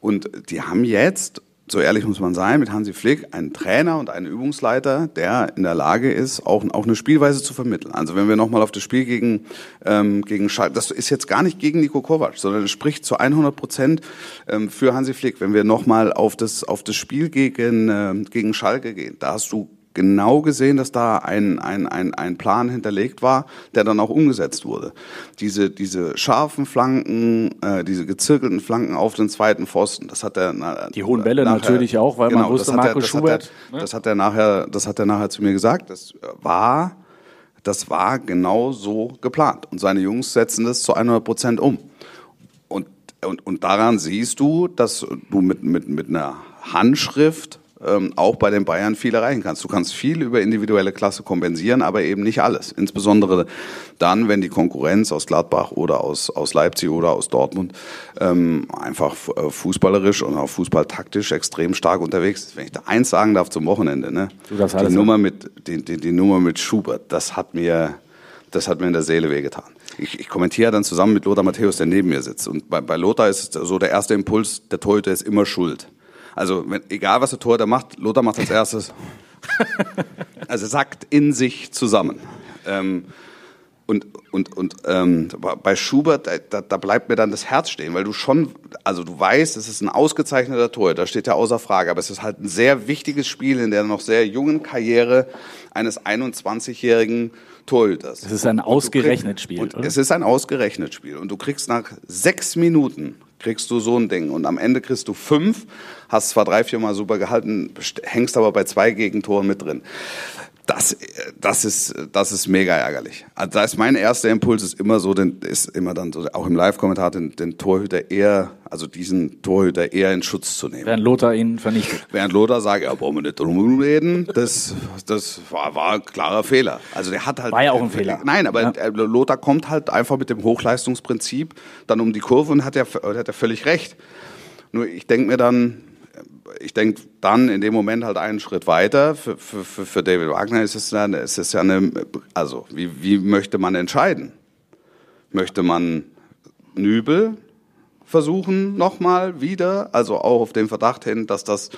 Und die haben jetzt so ehrlich muss man sein, mit Hansi Flick einen Trainer und einen Übungsleiter, der in der Lage ist, auch, auch eine Spielweise zu vermitteln. Also wenn wir nochmal auf das Spiel gegen, ähm, gegen Schalke, das ist jetzt gar nicht gegen Nico Kovac, sondern es spricht zu 100 Prozent ähm, für Hansi Flick. Wenn wir nochmal auf das, auf das Spiel gegen, äh, gegen Schalke gehen, da hast du genau gesehen, dass da ein, ein, ein, ein Plan hinterlegt war, der dann auch umgesetzt wurde. Diese, diese scharfen Flanken, äh, diese gezirkelten Flanken auf den zweiten Pfosten, das hat er na, Die hohen Bälle nachher, natürlich auch, weil genau, man wusste, Marco er, Schubert. Hat er, ne? Das hat er nachher, das hat er nachher zu mir gesagt. Das war, das war genau so geplant. Und seine Jungs setzen das zu 100 Prozent um. Und, und, und daran siehst du, dass du mit, mit, mit einer Handschrift ähm, auch bei den Bayern viel erreichen kannst. Du kannst viel über individuelle Klasse kompensieren, aber eben nicht alles. Insbesondere dann, wenn die Konkurrenz aus Gladbach oder aus, aus Leipzig oder aus Dortmund ähm, einfach äh, fußballerisch und auch fußballtaktisch extrem stark unterwegs ist. Wenn ich da eins sagen darf zum Wochenende, ne? Du das die, Nummer mit, die, die, die Nummer mit Schubert, das hat mir das hat mir in der Seele wehgetan. Ich, ich kommentiere dann zusammen mit Lothar Matthäus, der neben mir sitzt. Und bei, bei Lothar ist so der erste Impuls, der Torhüter ist immer schuld. Also wenn, egal, was der Torhüter macht, Lothar macht als erstes. *laughs* also sackt in sich zusammen. Ähm, und und, und ähm, bei Schubert, da, da bleibt mir dann das Herz stehen, weil du schon, also du weißt, es ist ein ausgezeichneter Tor, da steht ja außer Frage, aber es ist halt ein sehr wichtiges Spiel in der noch sehr jungen Karriere eines 21-jährigen Torhüters. Es ist ein ausgerechnet Spiel. Und oder? Es ist ein ausgerechnet Spiel. Und du kriegst nach sechs Minuten kriegst du so ein Ding. Und am Ende kriegst du fünf, hast zwar drei, vier Mal super gehalten, hängst aber bei zwei Gegentoren mit drin. Das, das ist, das ist mega ärgerlich. Also da ist mein erster Impuls ist immer so, den, ist immer dann so, auch im Live-Kommentar den, den Torhüter eher, also diesen Torhüter eher in Schutz zu nehmen. Während Lothar ihn vernichtet. Während Lothar sagt, ja, brauchen wir nicht drum reden, das, das war, war ein klarer Fehler. Also der hat halt. War ja auch ein Fehler. Nein, aber ja. Lothar kommt halt einfach mit dem Hochleistungsprinzip dann um die Kurve und hat ja, hat ja völlig recht. Nur ich denke mir dann, ich denke dann in dem Moment halt einen Schritt weiter. Für, für, für David Wagner ist es, dann, ist es ja eine, also wie, wie möchte man entscheiden? Möchte man Nübel versuchen nochmal wieder, also auch auf den Verdacht hin, dass das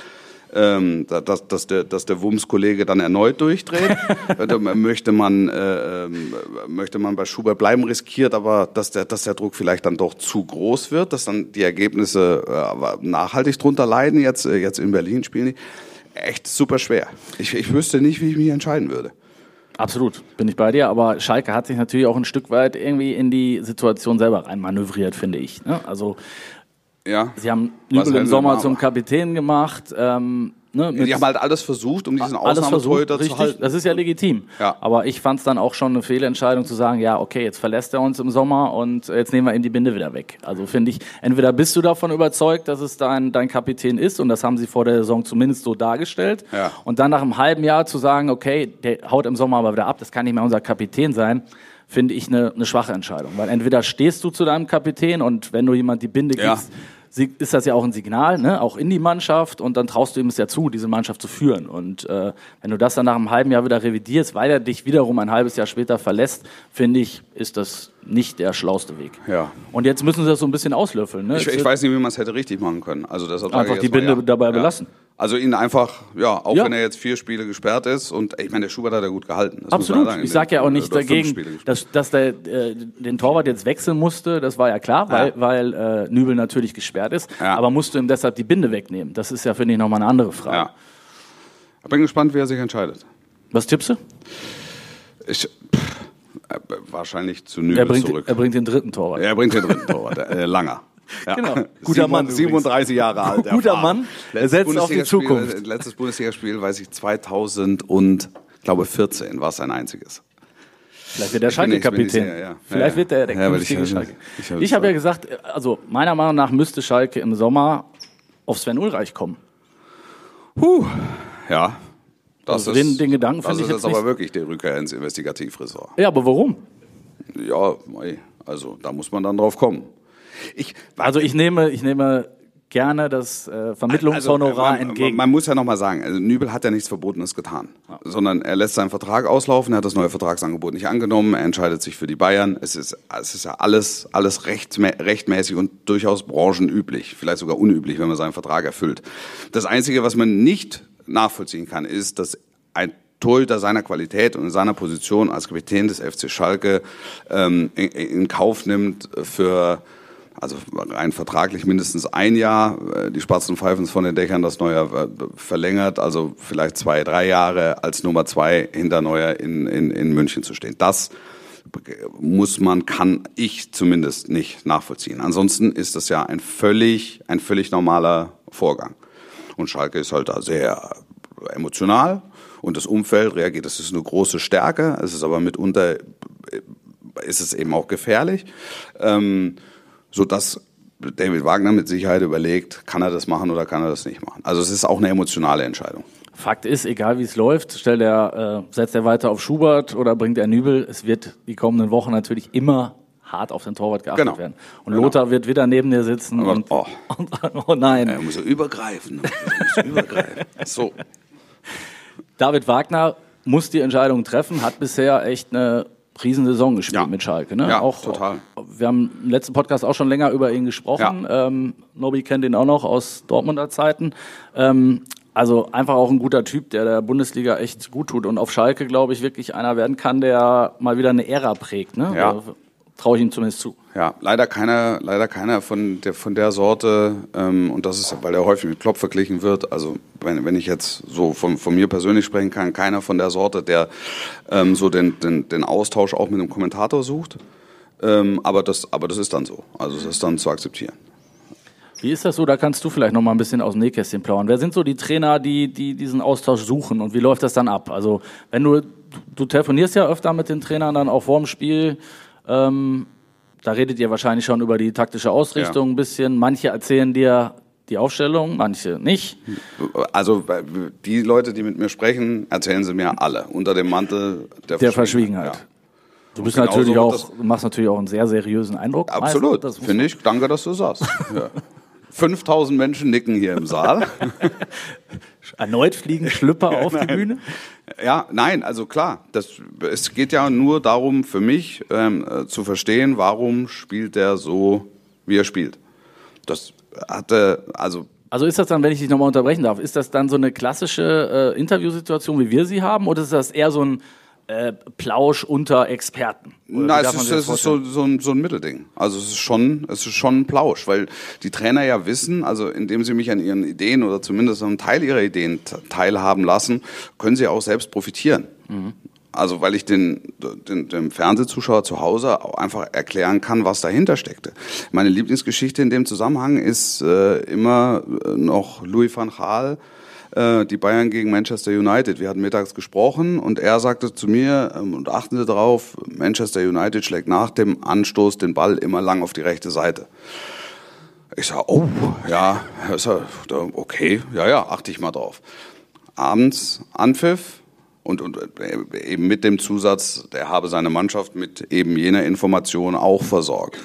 ähm, dass, dass, der, dass der Wumms-Kollege dann erneut durchdreht. *laughs* möchte, man, äh, ähm, möchte man bei Schubert bleiben, riskiert aber, dass der, dass der Druck vielleicht dann doch zu groß wird, dass dann die Ergebnisse äh, nachhaltig drunter leiden. Jetzt, äh, jetzt in Berlin spielen die. Echt super schwer. Ich, ich wüsste nicht, wie ich mich entscheiden würde. Absolut, bin ich bei dir. Aber Schalke hat sich natürlich auch ein Stück weit irgendwie in die Situation selber reinmanövriert, finde ich. Ne? Also ja. Sie haben Nübel im Sommer zum Kapitän gemacht. Ähm, ne, die haben halt alles versucht, um diesen Ausnahmetorhüter zu halten. Das ist ja legitim. Ja. Aber ich fand es dann auch schon eine Fehlentscheidung zu sagen, ja, okay, jetzt verlässt er uns im Sommer und jetzt nehmen wir ihm die Binde wieder weg. Also finde ich, entweder bist du davon überzeugt, dass es dein, dein Kapitän ist und das haben sie vor der Saison zumindest so dargestellt. Ja. Und dann nach einem halben Jahr zu sagen, okay, der haut im Sommer aber wieder ab, das kann nicht mehr unser Kapitän sein finde ich eine, eine schwache Entscheidung. Weil entweder stehst du zu deinem Kapitän und wenn du jemand die Binde ja. Ist das ja auch ein Signal, ne? auch in die Mannschaft und dann traust du ihm es ja zu, diese Mannschaft zu führen. Und äh, wenn du das dann nach einem halben Jahr wieder revidierst, weil er dich wiederum ein halbes Jahr später verlässt, finde ich, ist das nicht der schlauste Weg. Ja. Und jetzt müssen sie das so ein bisschen auslöffeln. Ne? Ich, ich weiß nicht, wie man es hätte richtig machen können. Also deshalb einfach die Binde mal, ja. dabei ja. belassen. Also ihn einfach, ja, auch wenn er jetzt vier Spiele gesperrt ist und ich meine, der Schubert hat ja gut gehalten. Absolut. Ich sage ja auch nicht dagegen, dass, dass der äh, den Torwart jetzt wechseln musste. Das war ja klar, weil, weil äh, Nübel natürlich gesperrt ist. Aber musst du ihm deshalb die Binde wegnehmen? Das ist ja, finde ich, nochmal eine andere Frage. Ich bin gespannt, wie er sich entscheidet. Was tippst du? Ich, pff, wahrscheinlich zu Nübel er bringt, zurück. Er bringt den dritten Torwart. Er bringt den dritten Torwart, äh, Langer. *laughs* Ja. Genau. Guter Mann. 37 Jahre alt. Guter erfahren. Mann. Er setzt auf die Zukunft. Letztes Bundesligaspiel, weiß ich, 2014 war es sein einziges. Vielleicht wird der Schalke-Kapitän. Ja. Vielleicht ja, wird der der ja, ich, Schalke. Ich, ich, ich habe ja gesagt, also meiner Meinung nach müsste Schalke im Sommer auf Sven Ulreich kommen. Huh, ja. Das also ist, den, den Gedanken finde ich jetzt Das ist aber wirklich der Rückkehr ins Investigativressort. Ja, aber warum? Ja, also da muss man dann drauf kommen. Ich, also ich nehme, ich nehme gerne das äh, Vermittlungshonorar also, man, entgegen. Man muss ja nochmal sagen, also Nübel hat ja nichts Verbotenes getan, ja. sondern er lässt seinen Vertrag auslaufen, er hat das neue Vertragsangebot nicht angenommen, er entscheidet sich für die Bayern. Es ist, es ist ja alles, alles recht, rechtmäßig und durchaus branchenüblich, vielleicht sogar unüblich, wenn man seinen Vertrag erfüllt. Das Einzige, was man nicht nachvollziehen kann, ist, dass ein Torhüter seiner Qualität und in seiner Position als Kapitän des FC Schalke ähm, in, in Kauf nimmt für also rein vertraglich mindestens ein Jahr. Äh, die Spatzen pfeifen von den Dächern das Neuer äh, verlängert, also vielleicht zwei, drei Jahre als Nummer zwei hinter Neuer in, in, in München zu stehen. Das muss man, kann ich zumindest nicht nachvollziehen. Ansonsten ist das ja ein völlig, ein völlig normaler Vorgang. Und Schalke ist halt da sehr emotional und das Umfeld reagiert. Das ist eine große Stärke. Es ist aber mitunter, ist es eben auch gefährlich. Ähm, sodass David Wagner mit Sicherheit überlegt, kann er das machen oder kann er das nicht machen. Also es ist auch eine emotionale Entscheidung. Fakt ist, egal wie es läuft, stellt er, äh, setzt er weiter auf Schubert oder bringt er Nübel, es wird die kommenden Wochen natürlich immer hart auf den Torwart geachtet genau. werden. Und genau. Lothar wird wieder neben dir sitzen Aber, und, oh. und, oh nein. Er muss übergreifen. Er muss übergreifen. So. David Wagner muss die Entscheidung treffen, hat bisher echt eine Riesensaison gespielt ja. mit Schalke. Ne? Ja, auch, total. Wir haben im letzten Podcast auch schon länger über ihn gesprochen. Ja. Ähm, Nobby kennt ihn auch noch aus Dortmunder Zeiten. Ähm, also einfach auch ein guter Typ, der der Bundesliga echt gut tut und auf Schalke, glaube ich, wirklich einer werden kann, der mal wieder eine Ära prägt. Ne? Ja traue ich ihm zumindest zu. Ja, leider keiner, leider keiner von der, von der Sorte, ähm, und das ist, weil er häufig mit Klopp verglichen wird, also wenn, wenn ich jetzt so von, von mir persönlich sprechen kann, keiner von der Sorte, der ähm, so den, den, den Austausch auch mit dem Kommentator sucht. Ähm, aber, das, aber das ist dann so. Also es ist dann zu akzeptieren. Wie ist das so? Da kannst du vielleicht noch mal ein bisschen aus dem Nähkästchen plaudern. Wer sind so die Trainer, die, die diesen Austausch suchen und wie läuft das dann ab? Also wenn du, du telefonierst ja öfter mit den Trainern dann auch vor dem Spiel, ähm, da redet ihr wahrscheinlich schon über die taktische Ausrichtung ja. ein bisschen. Manche erzählen dir die Aufstellung, manche nicht. Also die Leute, die mit mir sprechen, erzählen sie mir alle unter dem Mantel der, der Verschwiegenheit. Ja. Du bist natürlich auch, machst natürlich auch einen sehr seriösen Eindruck. Absolut, finde ich. Danke, dass du sagst. *laughs* ja. 5000 Menschen nicken hier im Saal. *laughs* Erneut fliegen Schlüpper auf die Bühne? Ja, nein, also klar. Das, es geht ja nur darum, für mich ähm, äh, zu verstehen, warum spielt er so, wie er spielt. Das hatte, also also ist das dann, wenn ich dich nochmal unterbrechen darf, ist das dann so eine klassische äh, Interviewsituation, wie wir sie haben, oder ist das eher so ein äh, Plausch unter Experten? Nein, es ist, es ist so, so, ein, so ein Mittelding. Also es ist schon, es ist schon ein Plausch, weil die Trainer ja wissen, also indem sie mich an ihren Ideen oder zumindest an einem Teil ihrer Ideen teilhaben lassen, können sie auch selbst profitieren. Mhm. Also weil ich den, den, dem Fernsehzuschauer zu Hause auch einfach erklären kann, was dahinter steckte. Meine Lieblingsgeschichte in dem Zusammenhang ist äh, immer noch Louis van Gaal, äh, die Bayern gegen Manchester United. Wir hatten mittags gesprochen und er sagte zu mir, ähm, und achten Sie darauf, Manchester United schlägt nach dem Anstoß den Ball immer lang auf die rechte Seite. Ich sage, oh, ja, okay, ja, ja, achte ich mal drauf. Abends Anpfiff und, und äh, eben mit dem Zusatz, der habe seine Mannschaft mit eben jener Information auch versorgt.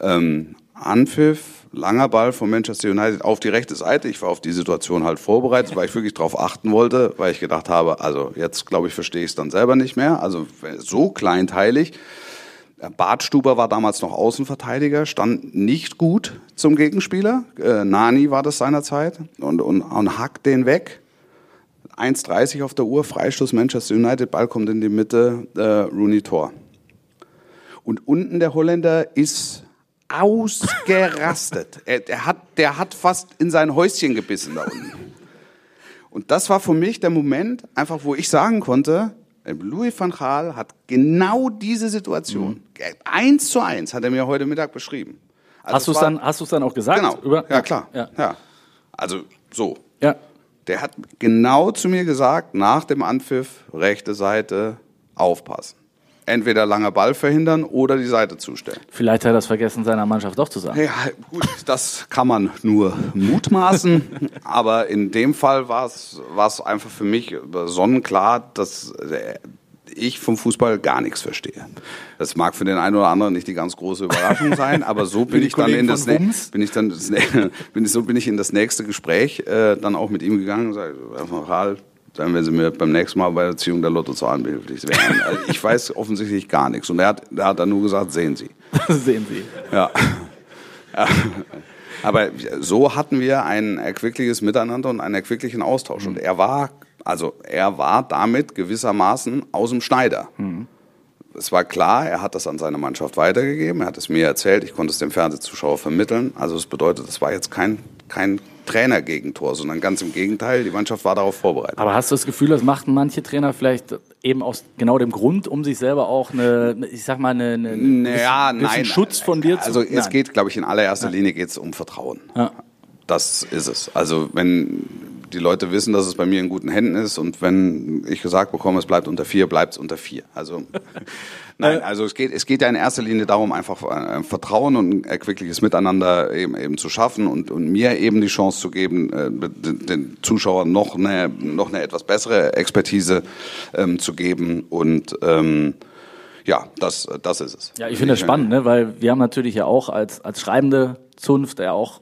Ähm, Anpfiff, langer Ball von Manchester United auf die rechte Seite. Ich war auf die Situation halt vorbereitet, weil ich wirklich darauf achten wollte, weil ich gedacht habe, also jetzt glaube ich, verstehe ich es dann selber nicht mehr. Also so kleinteilig. Bartstuber war damals noch Außenverteidiger, stand nicht gut zum Gegenspieler. Äh, Nani war das seinerzeit und, und, und hackt den weg. 1,30 auf der Uhr, Freistoß Manchester United, Ball kommt in die Mitte, äh, Rooney Tor. Und unten der Holländer ist ausgerastet. er, der, hat, der hat fast in sein Häuschen gebissen da unten. Und das war für mich der Moment, einfach wo ich sagen konnte, Louis van Gaal hat genau diese Situation, mhm. eins zu eins, hat er mir heute Mittag beschrieben. Also hast du es dann, hast du es dann auch gesagt? Genau. Über? Ja, klar. Ja. ja. Also, so. Ja. Der hat genau zu mir gesagt, nach dem Anpfiff, rechte Seite, aufpassen entweder langer Ball verhindern oder die Seite zustellen. Vielleicht hat er das vergessen, seiner Mannschaft doch zu sagen. Ja, gut, das kann man nur mutmaßen. *laughs* aber in dem Fall war es, einfach für mich sonnenklar, dass ich vom Fußball gar nichts verstehe. Das mag für den einen oder anderen nicht die ganz große Überraschung *laughs* sein, aber so bin ich dann in das Wums? bin ich dann das nä- *laughs* bin ich so bin ich in das nächste Gespräch äh, dann auch mit ihm gegangen und sage, Herr dann wenn Sie mir beim nächsten Mal bei der Ziehung der Lottozahlen behilflich wären. Also ich weiß offensichtlich gar nichts und er hat, er hat dann nur gesagt, sehen Sie. *laughs* Sehen Sie. Ja. Ja. *laughs* Aber so hatten wir ein erquickliches Miteinander und einen erquicklichen Austausch. Und er war, also er war damit gewissermaßen aus dem Schneider. Es war klar, er hat das an seine Mannschaft weitergegeben, er hat es mir erzählt, ich konnte es dem Fernsehzuschauer vermitteln. Also das bedeutet, das war jetzt kein, kein Trainergegentor, sondern ganz im Gegenteil, die Mannschaft war darauf vorbereitet. Aber hast du das Gefühl, das machten manche Trainer vielleicht eben aus genau dem Grund, um sich selber auch eine, ich sag mal, eine, eine Naja, bisschen nein. Schutz von dir zu Also es Nein. geht, glaube ich, in allererster Linie geht es um Vertrauen. Ja. Das ist es. Also wenn die Leute wissen, dass es bei mir in guten Händen ist und wenn ich gesagt bekomme, es bleibt unter vier, bleibt es unter vier. Also *laughs* nein, also es geht, es geht ja in erster Linie darum, einfach äh, Vertrauen und ein erquickliches Miteinander eben, eben zu schaffen und, und mir eben die Chance zu geben, äh, den, den Zuschauern noch eine, noch eine etwas bessere Expertise ähm, zu geben und ähm, ja, das, das ist es. Ja, ich finde das spannend, ne? weil wir haben natürlich ja auch als, als schreibende Zunft ja auch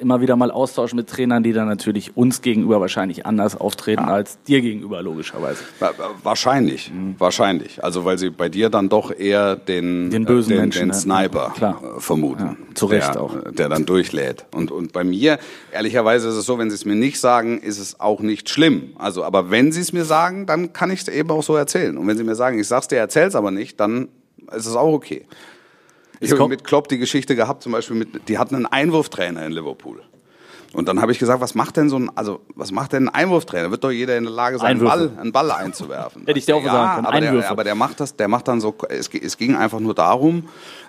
immer wieder mal Austausch mit Trainern, die dann natürlich uns gegenüber wahrscheinlich anders auftreten als dir gegenüber, logischerweise. Wa- wa- Wahrscheinlich, wahrscheinlich. Also weil sie bei dir dann doch eher den, Den bösen den, Menschen, den ne? Sniper Klar. äh, vermuten. Ja, zu Recht der, auch. Der dann durchlädt. Und, und bei mir, ehrlicherweise ist es so, wenn sie es mir nicht sagen, ist es auch nicht schlimm. Also, aber wenn sie es mir sagen, dann kann ich es eben auch so erzählen. Und wenn sie mir sagen, ich sag's dir, erzähl's aber nicht, dann ist es auch okay. Ich habe mit Klopp die Geschichte gehabt, zum Beispiel mit, die hatten einen Einwurftrainer in Liverpool. Und dann habe ich gesagt, was macht denn so ein, also was macht denn ein Einwurftrainer? Wird doch jeder in der Lage sein, einen. Ball, einen Ball einzuwerfen. *laughs* Hätte ich dir auch ja, sagen können, aber der, aber der macht das, der macht dann so, es, es ging einfach nur darum,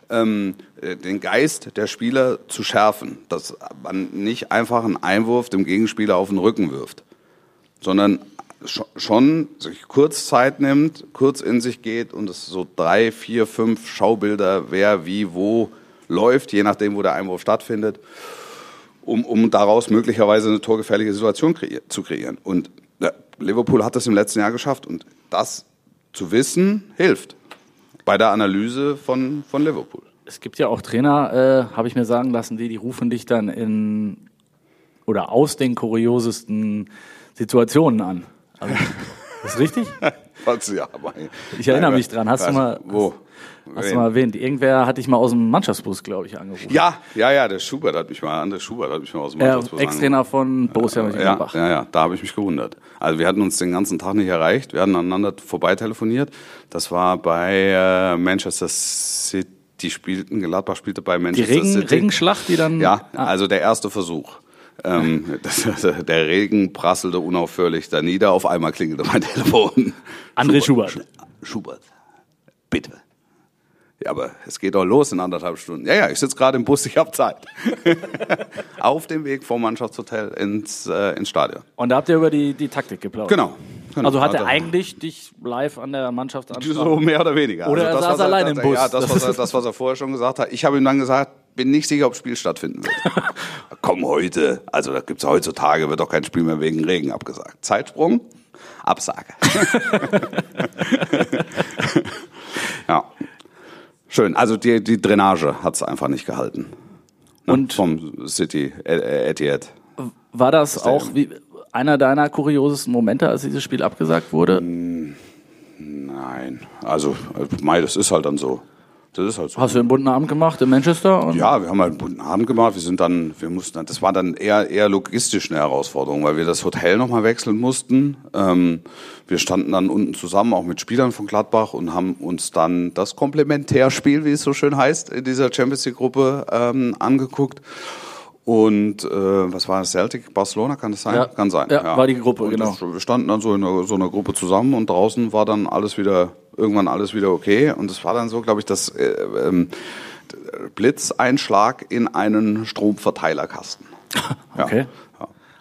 ähm, äh, den Geist der Spieler zu schärfen, dass man nicht einfach einen Einwurf dem Gegenspieler auf den Rücken wirft, sondern schon sich kurz Zeit nimmt, kurz in sich geht und es so drei, vier, fünf Schaubilder, wer wie wo läuft, je nachdem, wo der Einwurf stattfindet, um, um daraus möglicherweise eine torgefährliche Situation kreier zu kreieren. Und ja, Liverpool hat das im letzten Jahr geschafft und das zu wissen hilft bei der Analyse von, von Liverpool. Es gibt ja auch Trainer, äh, habe ich mir sagen lassen, die, die rufen dich dann in oder aus den kuriosesten Situationen an. Also, das ist richtig? *laughs* Ja, aber- Ich erinnere mich dran. Hast du mal, Wo? hast du mal erwähnt? Irgendwer hat dich mal aus dem Mannschaftsbus, glaube ich, angerufen. Ja, ja, ja, der Schubert hat mich mal, André Schubert hat mich mal aus dem Ja, Mannschaftsbus Ex-Trainer von Borussia Ja, Mönchengladbach. ja, ja, da habe ich mich gewundert. Also wir hatten uns den ganzen Tag nicht erreicht, wir hatten aneinander vorbei telefoniert. Das war bei äh, Manchester City, die spielten, Gladbach spielte bei Die Manchester Regen, City. Regenschlacht, die dann. Ja, Ah, also der erste Versuch. Ähm, das, der Regen prasselte unaufhörlich da nieder, auf einmal klingelte mein *laughs* Telefon. André Schubert. Sch- Schubert, bitte. Ja, aber es geht doch los in anderthalb Stunden. Ja, ja, ich sitze gerade im Bus, ich habe Zeit. *laughs* Auf dem Weg vom Mannschaftshotel ins, äh, ins Stadion. Und da habt ihr über die, die Taktik geplaudert. Genau. genau. Also hat er Also- eigentlich dich live an der Mannschaftsansprache? So mehr oder weniger. Also Oder er das, saß was er, allein im Bus. Ja, das was, er, das, was er vorher schon gesagt hat. Ich habe ihm dann gesagt, bin nicht sicher, ob das Spiel stattfinden wird. *laughs* Komm heute. Also da gibt's heutzutage, wird doch kein Spiel mehr wegen Regen abgesagt. Zeitsprung, Absage. *laughs* ja. Schön. Also die, die Drainage hat's einfach nicht gehalten. Ne? Und- vom City äh, Etihad. War das auch wie, einer deiner kuriosesten Momente, als dieses Spiel abgesagt wurde? Nein. Also, äh, Mai, das ist halt dann so. Das ist halt so. Hast du einen bunten Abend gemacht in Manchester? Ja, wir haben halt einen bunten Abend gemacht. Wir sind dann, wir mussten, das war dann eher, eher logistisch eine Herausforderung, weil wir das Hotel nochmal wechseln mussten. Ähm, wir standen dann unten zusammen, auch mit Spielern von Gladbach und haben uns dann das Komplementärspiel, wie es so schön heißt, in dieser Champions League Gruppe ähm, angeguckt. Und äh, was war das? Celtic, Barcelona, kann das sein? Ja. Kann sein. Ja, war die Gruppe, und genau. Wir standen dann so in einer, so einer Gruppe zusammen und draußen war dann alles wieder, irgendwann alles wieder okay. Und es war dann so, glaube ich, dass äh, ähm, Blitzeinschlag in einen Stromverteilerkasten. *laughs* Ja. Okay. Ja.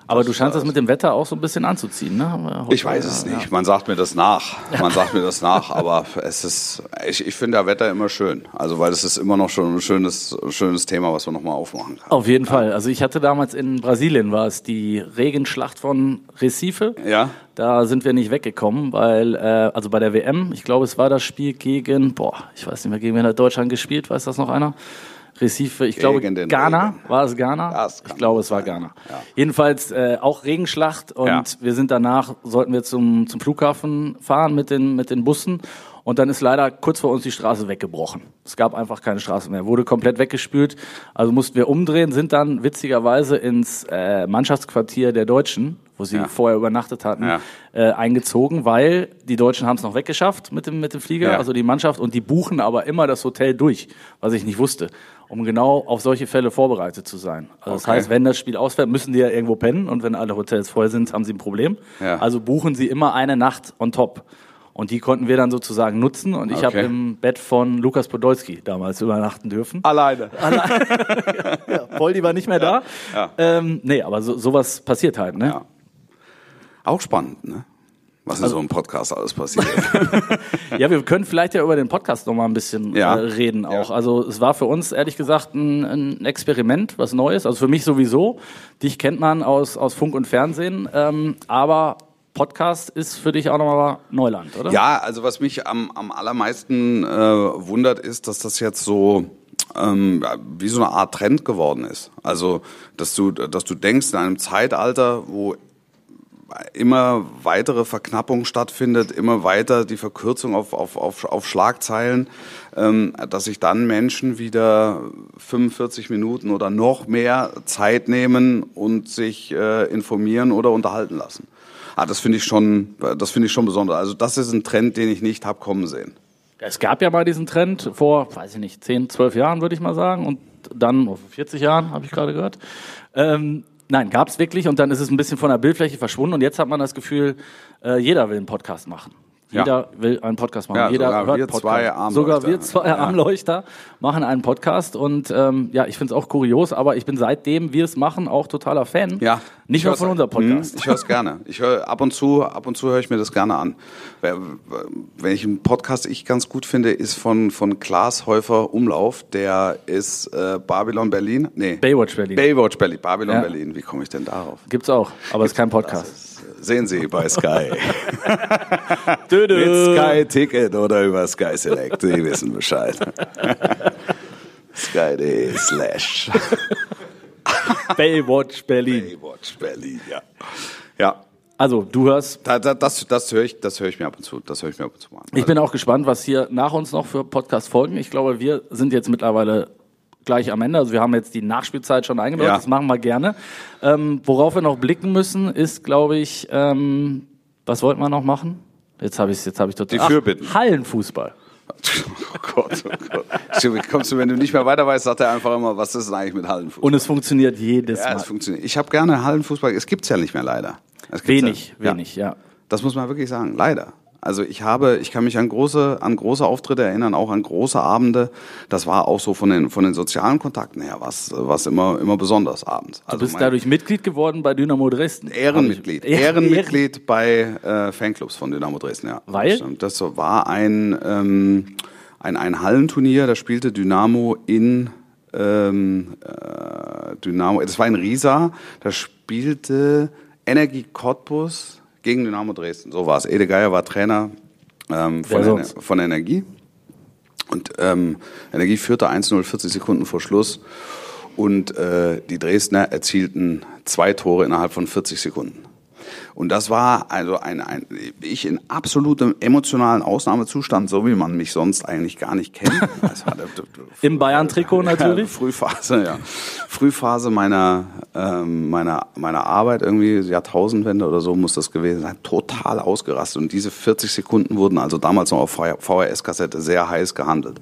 Aber du scheinst das mit dem Wetter auch so ein bisschen anzuziehen, ne? Ich weiß es nicht. Man sagt mir das nach. Man sagt mir das nach. Aber es ist, ich, ich finde ja Wetter immer schön. Also, weil es ist immer noch schon ein schönes, schönes Thema, was man nochmal aufmachen kann. Auf jeden Fall. Also, ich hatte damals in Brasilien war es die Regenschlacht von Recife. Ja. Da sind wir nicht weggekommen, weil, äh, also bei der WM, ich glaube, es war das Spiel gegen, boah, ich weiß nicht mehr, gegen wen hat Deutschland gespielt, weiß das noch einer? Recife, ich glaube Gegen Ghana, Regen. war es Ghana? Ich glaube, es war sein. Ghana. Ja. Jedenfalls äh, auch Regenschlacht und Ja. wir sind danach, sollten wir zum, zum Flughafen fahren mit den, mit den Bussen und dann ist leider kurz vor uns die Straße weggebrochen. Es gab einfach keine Straße mehr, wurde komplett weggespült, also mussten wir umdrehen, sind dann witzigerweise ins äh, Mannschaftsquartier der Deutschen, wo sie Ja. vorher übernachtet hatten, Ja. äh, eingezogen, weil die Deutschen haben es noch weggeschafft mit dem, mit dem Flieger, Ja. also die Mannschaft, und die buchen aber immer das Hotel durch, was ich nicht wusste, um genau auf solche Fälle vorbereitet zu sein. Also das Okay. heißt, wenn das Spiel ausfällt, müssen die ja irgendwo pennen und wenn alle Hotels voll sind, haben sie ein Problem. Ja. Also buchen sie immer eine Nacht on top. Und die konnten wir dann sozusagen nutzen und ich habe Okay. im Bett von Lukas Podolski damals übernachten dürfen. Alleine. *laughs* ja, Poldi war nicht mehr da. Ja. Ähm, nee, aber so, sowas passiert halt, ne? Ja. Auch spannend, ne? Was in so einem Podcast alles passiert. *laughs* Ja, wir können vielleicht ja über den Podcast noch mal ein bisschen Ja. äh, reden auch. Ja. Also es war für uns ehrlich gesagt ein, ein Experiment, was Neues. Also für mich sowieso. Dich kennt man aus, aus Funk und Fernsehen, ähm, aber Podcast ist für dich auch nochmal Neuland, oder? Ja, also was mich am, am allermeisten äh, wundert, ist, dass das jetzt so ähm, wie so eine Art Trend geworden ist. Also, dass du, dass du denkst, in einem Zeitalter, wo immer weitere Verknappung stattfindet, immer weiter die Verkürzung auf, auf, auf, auf Schlagzeilen, ähm, dass sich dann Menschen wieder 45 Minuten oder noch mehr Zeit nehmen und sich äh, informieren oder unterhalten lassen. Ah, das finde ich schon, das finde ich schon besonders. Also das ist ein Trend, den ich nicht hab kommen sehen. Es gab ja mal diesen Trend vor, weiß ich nicht, 10, 12 Jahren, würde ich mal sagen. Und dann, vor 40 Jahren, habe ich gerade gehört. Ähm, nein, gab es wirklich. Und dann ist es ein bisschen von der Bildfläche verschwunden. Und jetzt hat man das Gefühl, äh, jeder will einen Podcast machen. Ja. Jeder will einen Podcast machen. Ja, Jeder sogar hört wir Podcast. zwei Armleuchter. Sogar wir zwei Ja. Armleuchter machen einen Podcast. Und ähm, ja, ich finde es auch kurios, aber ich bin seitdem wir es machen auch totaler Fan. Ja. Nicht Ich nur von unserem Podcast. Hm, Ich höre es gerne. Ich höre ab und zu, ab und zu höre ich mir das gerne an. Wenn ich einen Podcast ich ganz gut finde, ist von von Klaas Häufer Umlauf. Der ist äh, Babylon Berlin. Nee. Baywatch Berlin. Baywatch Berlin. Babylon Ja. Berlin. Wie komme ich denn darauf? Gibt's auch, aber es ist kein Podcast. Sehen Sie bei Sky. *laughs* Mit Sky Ticket oder über Sky Select. Sie wissen Bescheid. *laughs* Sky.de slash *laughs* Baywatch Berlin. Baywatch Berlin. Ja. Ja. Also, du hörst Da, da, das, das höre ich, das höre ich mir ab und zu, das höre ich mir ab und zu an. Ich bin auch gespannt, was hier nach uns noch für Podcast folgen. Ich glaube, wir sind jetzt mittlerweile gleich am Ende. Also wir haben jetzt die Nachspielzeit schon eingebaut. Ja. Das machen wir gerne. Ähm, worauf wir noch blicken müssen, ist, glaube ich, ähm, was wollten wir noch machen? Jetzt habe ich jetzt habe ich total. Die Fürbitten. Hallenfußball. *laughs* Oh Gott, oh Gott. Kommst du, wenn du nicht mehr weiter weißt, sagt er einfach immer, was ist denn eigentlich mit Hallenfußball? Und es funktioniert jedes ja, Mal. es funktioniert. Ich habe gerne Hallenfußball. Es gibt's ja nicht mehr leider. Es Wenig, ja. wenig, ja. Das muss man wirklich sagen, leider. Also ich habe, ich kann mich an große, an große Auftritte erinnern, auch an große Abende. Das war auch so von den, von den sozialen Kontakten her, was, was immer, immer besonders abends. Du bist dadurch Mitglied geworden bei Dynamo Dresden. Ehrenmitglied. Ich- Ehrenmitglied bei äh, Fanclubs von Dynamo Dresden, ja. Weil? Das war ein, ähm, ein, ein Hallenturnier, da spielte Dynamo in ähm, äh, Dynamo, das war in Riesa, da spielte Energie Cottbus gegen Dynamo Dresden. So war es. Ede Geier war Trainer ähm, von, Ener von Energie. Und ähm, Energie führte 1-0 40 Sekunden vor Schluss. Und äh, die Dresdner erzielten zwei Tore innerhalb von 40 Sekunden. Und das war also ein, ein ich in absolutem emotionalen Ausnahmezustand, so wie man mich sonst eigentlich gar nicht kennt. *laughs* Im Bayern-Trikot natürlich. ja, Frühphase, ja. Frühphase meiner, ähm, meiner, meiner Arbeit, irgendwie Jahrtausendwende oder so muss das gewesen sein. Total ausgerastet. Und diese 40 Sekunden wurden also damals noch auf VHS-Kassette sehr heiß gehandelt.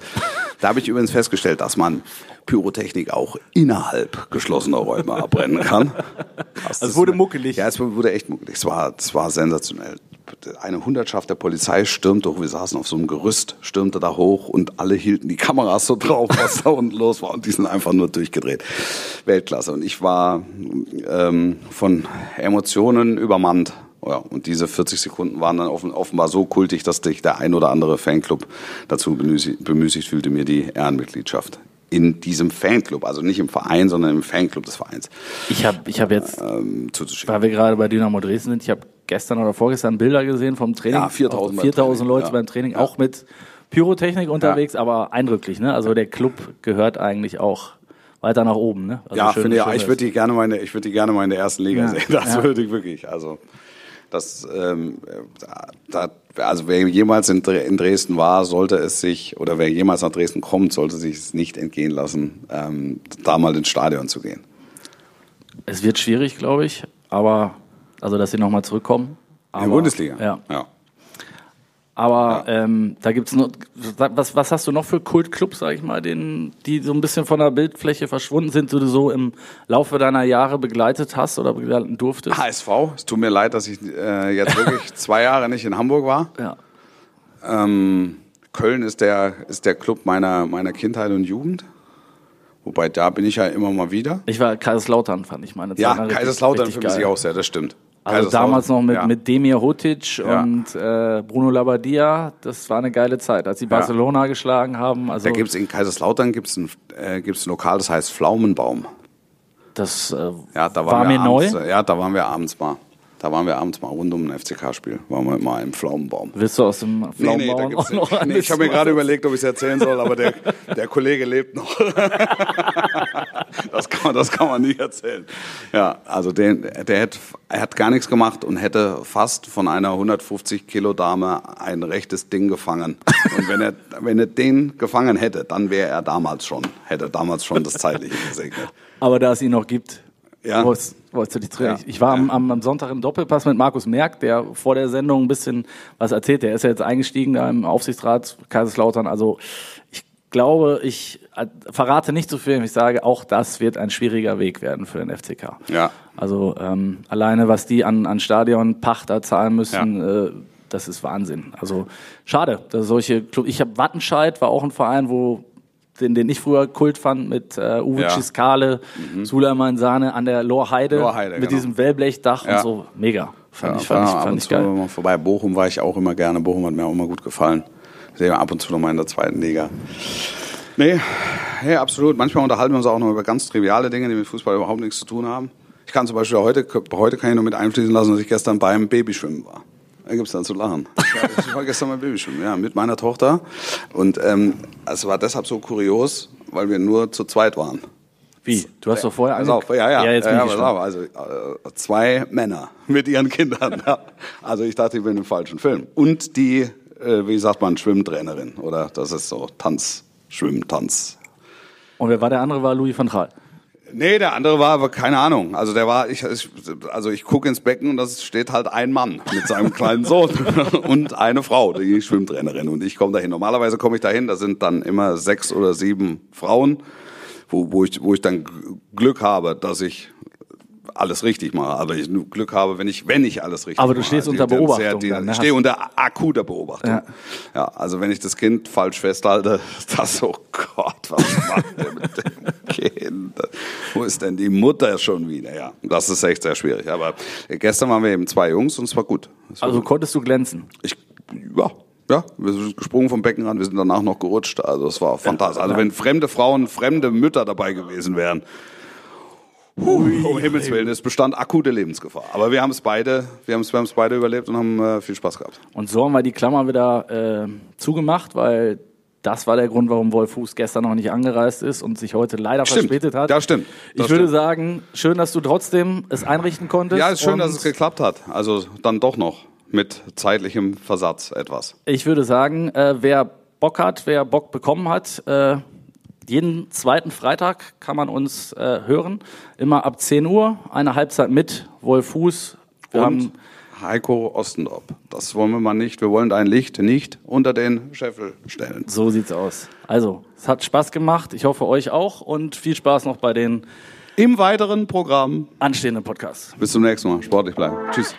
Da habe ich übrigens festgestellt, dass man Pyrotechnik auch innerhalb geschlossener Räume abbrennen kann. *laughs* Es wurde muckelig. Ja, es wurde echt muckelig. Es war, es war sensationell. eine Hundertschaft der Polizei stürmte hoch. Wir saßen auf so einem Gerüst, stürmte da hoch und alle hielten die Kameras so drauf, *laughs* was da unten los war. Und die sind einfach nur durchgedreht. Weltklasse. Und ich war ähm, von Emotionen übermannt. Ja, und diese 40 Sekunden waren dann offen, offenbar so kultig, dass sich der ein oder andere Fanclub dazu bemüßigt, bemüßigt fühlte, mir die Ehrenmitgliedschaft in diesem Fanclub, also nicht im Verein, sondern im Fanclub des Vereins Ich habe ich hab jetzt, ähm, weil wir gerade bei Dynamo Dresden sind, ich habe gestern oder vorgestern Bilder gesehen vom Training. Ja, 4000 Auch beim 4000 Training, Leute ja. beim Training, auch mit Pyrotechnik unterwegs, aber eindrücklich. Ne? Also der Club gehört eigentlich auch weiter nach oben. Ne? Also ja, schön- finde ich, schön ich würde die gerne meine, ich würde die gerne mal in der ersten Liga Ja, sehen. *laughs* Das ja. würde ich wirklich. Also das, ähm, da, also wer jemals in, Dre- in Dresden war, sollte es sich oder wer jemals nach Dresden kommt, sollte sich es nicht entgehen lassen, ähm, da mal ins Stadion zu gehen. Es wird schwierig, glaube ich, aber also dass sie nochmal zurückkommen. In Aber, der Bundesliga. Ja. ja. Aber ähm, da gibt's noch. Was, was hast du noch für Kultclubs, sag ich mal, den, die so ein bisschen von der Bildfläche verschwunden sind, die du so im Laufe deiner Jahre begleitet hast oder begleiten durftest? HSV. Es tut mir leid, dass ich äh, jetzt wirklich *laughs* zwei Jahre nicht in Hamburg war. Ja. Ähm, Köln ist der, ist der Club meiner, meiner Kindheit und Jugend. Wobei, da bin ich ja immer mal wieder. Ich war Kaiserslautern, fand ich meine Zeit Ja, Kaiserslautern vermisse ich auch sehr, das stimmt. Also damals noch mit, ja. mit Demir Hotic Ja. und äh, Bruno Labbadia, das war eine geile Zeit, als sie Barcelona geschlagen haben. Also Da gibt's in Kaiserslautern gibt's ein, äh, gibt's ein Lokal, das heißt Pflaumenbaum. das äh, Ja, da waren war wir mir neu. abends, Ja, da waren wir abends mal. Da waren wir abends mal rund um ein FCK-Spiel. Waren wir mal im Pflaumenbaum. Willst du aus dem Nee, nee, da gibt's auch noch nee, Ich habe mir *laughs* gerade überlegt, ob ich es erzählen soll, aber der, der Kollege lebt noch. *laughs* das, kann man, das kann man nicht erzählen. Ja, also den, der hat, er hat gar nichts gemacht und hätte fast von einer 150 Kilo Dame ein rechtes Ding gefangen. Und wenn er, wenn er den gefangen hätte, dann wäre er damals schon, hätte damals schon das Zeitliche gesegnet. Aber da es ihn noch gibt, Ja. wolltest, wolltest du dich. Ja. Ich war am, am, Sonntag im Doppelpass mit Markus Merck, der vor der Sendung ein bisschen was erzählt. Der ist ja jetzt eingestiegen da im Aufsichtsrat Kaiserslautern. Also ich glaube, ich verrate nicht zu viel, wenn ich sage, auch das wird ein schwieriger Weg werden für den FCK. Ja. Also ähm, alleine, was die an, an Stadionpachter zahlen müssen, äh, das ist Wahnsinn. Also schade, dass solche Club. Ich habe Wattenscheid, war auch ein Verein, wo den, den ich früher Kult fand mit äh, Uwe Ja. Ciskale, Suleiman Sahne an der Lorheide, Lorheide, mit genau. diesem Wellblechdach Ja. und so. Mega. Fand Ja, ich, fand ich, fand ich geil. mal vorbei. Bochum war ich auch immer gerne. Bochum hat mir auch immer gut gefallen. Sehen wir ab und zu noch mal in der zweiten Liga. Nee, nee, absolut. Manchmal unterhalten wir uns auch noch über ganz triviale Dinge, die mit Fußball überhaupt nichts zu tun haben. Ich kann zum Beispiel heute, heute kann ich nur mit einfließen lassen, dass ich gestern beim Babyschwimmen war. Da gibt's dann zu lachen. Ich war gestern beim Babyschwimmen, ja, mit meiner Tochter. Und ähm, es war deshalb so kurios, weil wir nur zu zweit waren. Wie? Du hast doch vorher Pass auf, ange- ja, ja, ja, jetzt bin ja ich auf, also äh, zwei Männer *laughs* mit ihren Kindern. Ja. Also ich dachte, ich bin im falschen Film. Und die, äh, wie sagt man, Schwimmtrainerin, oder? Das ist so Tanz, Schwimmen, Tanz. Und wer war der andere? War Louis van Gaal. Nee, der andere war, aber keine Ahnung. Also der war, ich, ich also ich gucke ins Becken und das steht halt ein Mann mit seinem kleinen *laughs* Sohn *laughs* und eine Frau, die Schwimmtrainerin. Und ich komme dahin. Normalerweise komme ich dahin, da sind dann immer sechs oder sieben Frauen, wo, wo, ich, wo ich dann Glück habe, dass ich alles richtig mache. Aber ich nur Glück habe, wenn ich, wenn ich alles richtig Aber du mache. stehst Also unter Beobachtung die- dann, ne? Ich stehe unter akuter Beobachtung. Ja. Ja. also wenn ich das Kind falsch festhalte, ist das, oh Gott, was macht der mit dem *laughs* Kind? Wo ist denn die Mutter schon wieder? Ja, das ist echt sehr schwierig. Aber gestern waren wir eben zwei Jungs und es war gut. Es war Also gut. konntest du glänzen. Ich, ja, ja, wir sind gesprungen vom Becken ran, wir sind danach noch gerutscht. Also es war fantastisch. Also wenn fremde Frauen, fremde Mütter dabei gewesen wären, Puh, um Himmels Willen, es bestand akute Lebensgefahr. Aber wir haben es beide, wir haben es, es beide überlebt und haben äh, viel Spaß gehabt. Und so haben wir die Klammer wieder äh, zugemacht, weil das war der Grund, warum Wolf Fuß gestern noch nicht angereist ist und sich heute leider Stimmt. verspätet hat. Ja, stimmt. Das ich würde stimmt. sagen, schön, dass du trotzdem es einrichten konntest. Ja, ist schön, dass es geklappt hat. Also dann doch noch mit zeitlichem Versatz etwas. Ich würde sagen, äh, wer Bock hat, wer Bock bekommen hat, äh, jeden zweiten Freitag kann man uns äh, hören. Immer ab 10 Uhr, eine Halbzeit mit Wolf Fuß. Wir haben Und Heiko Ostendorp. Das wollen wir mal nicht. Wir wollen dein Licht nicht unter den Scheffel stellen. So sieht's aus. Also, es hat Spaß gemacht. Ich hoffe euch auch und viel Spaß noch bei den Im weiteren Programm. anstehenden Podcasts. Bis zum nächsten Mal. Sportlich bleiben. Tschüss.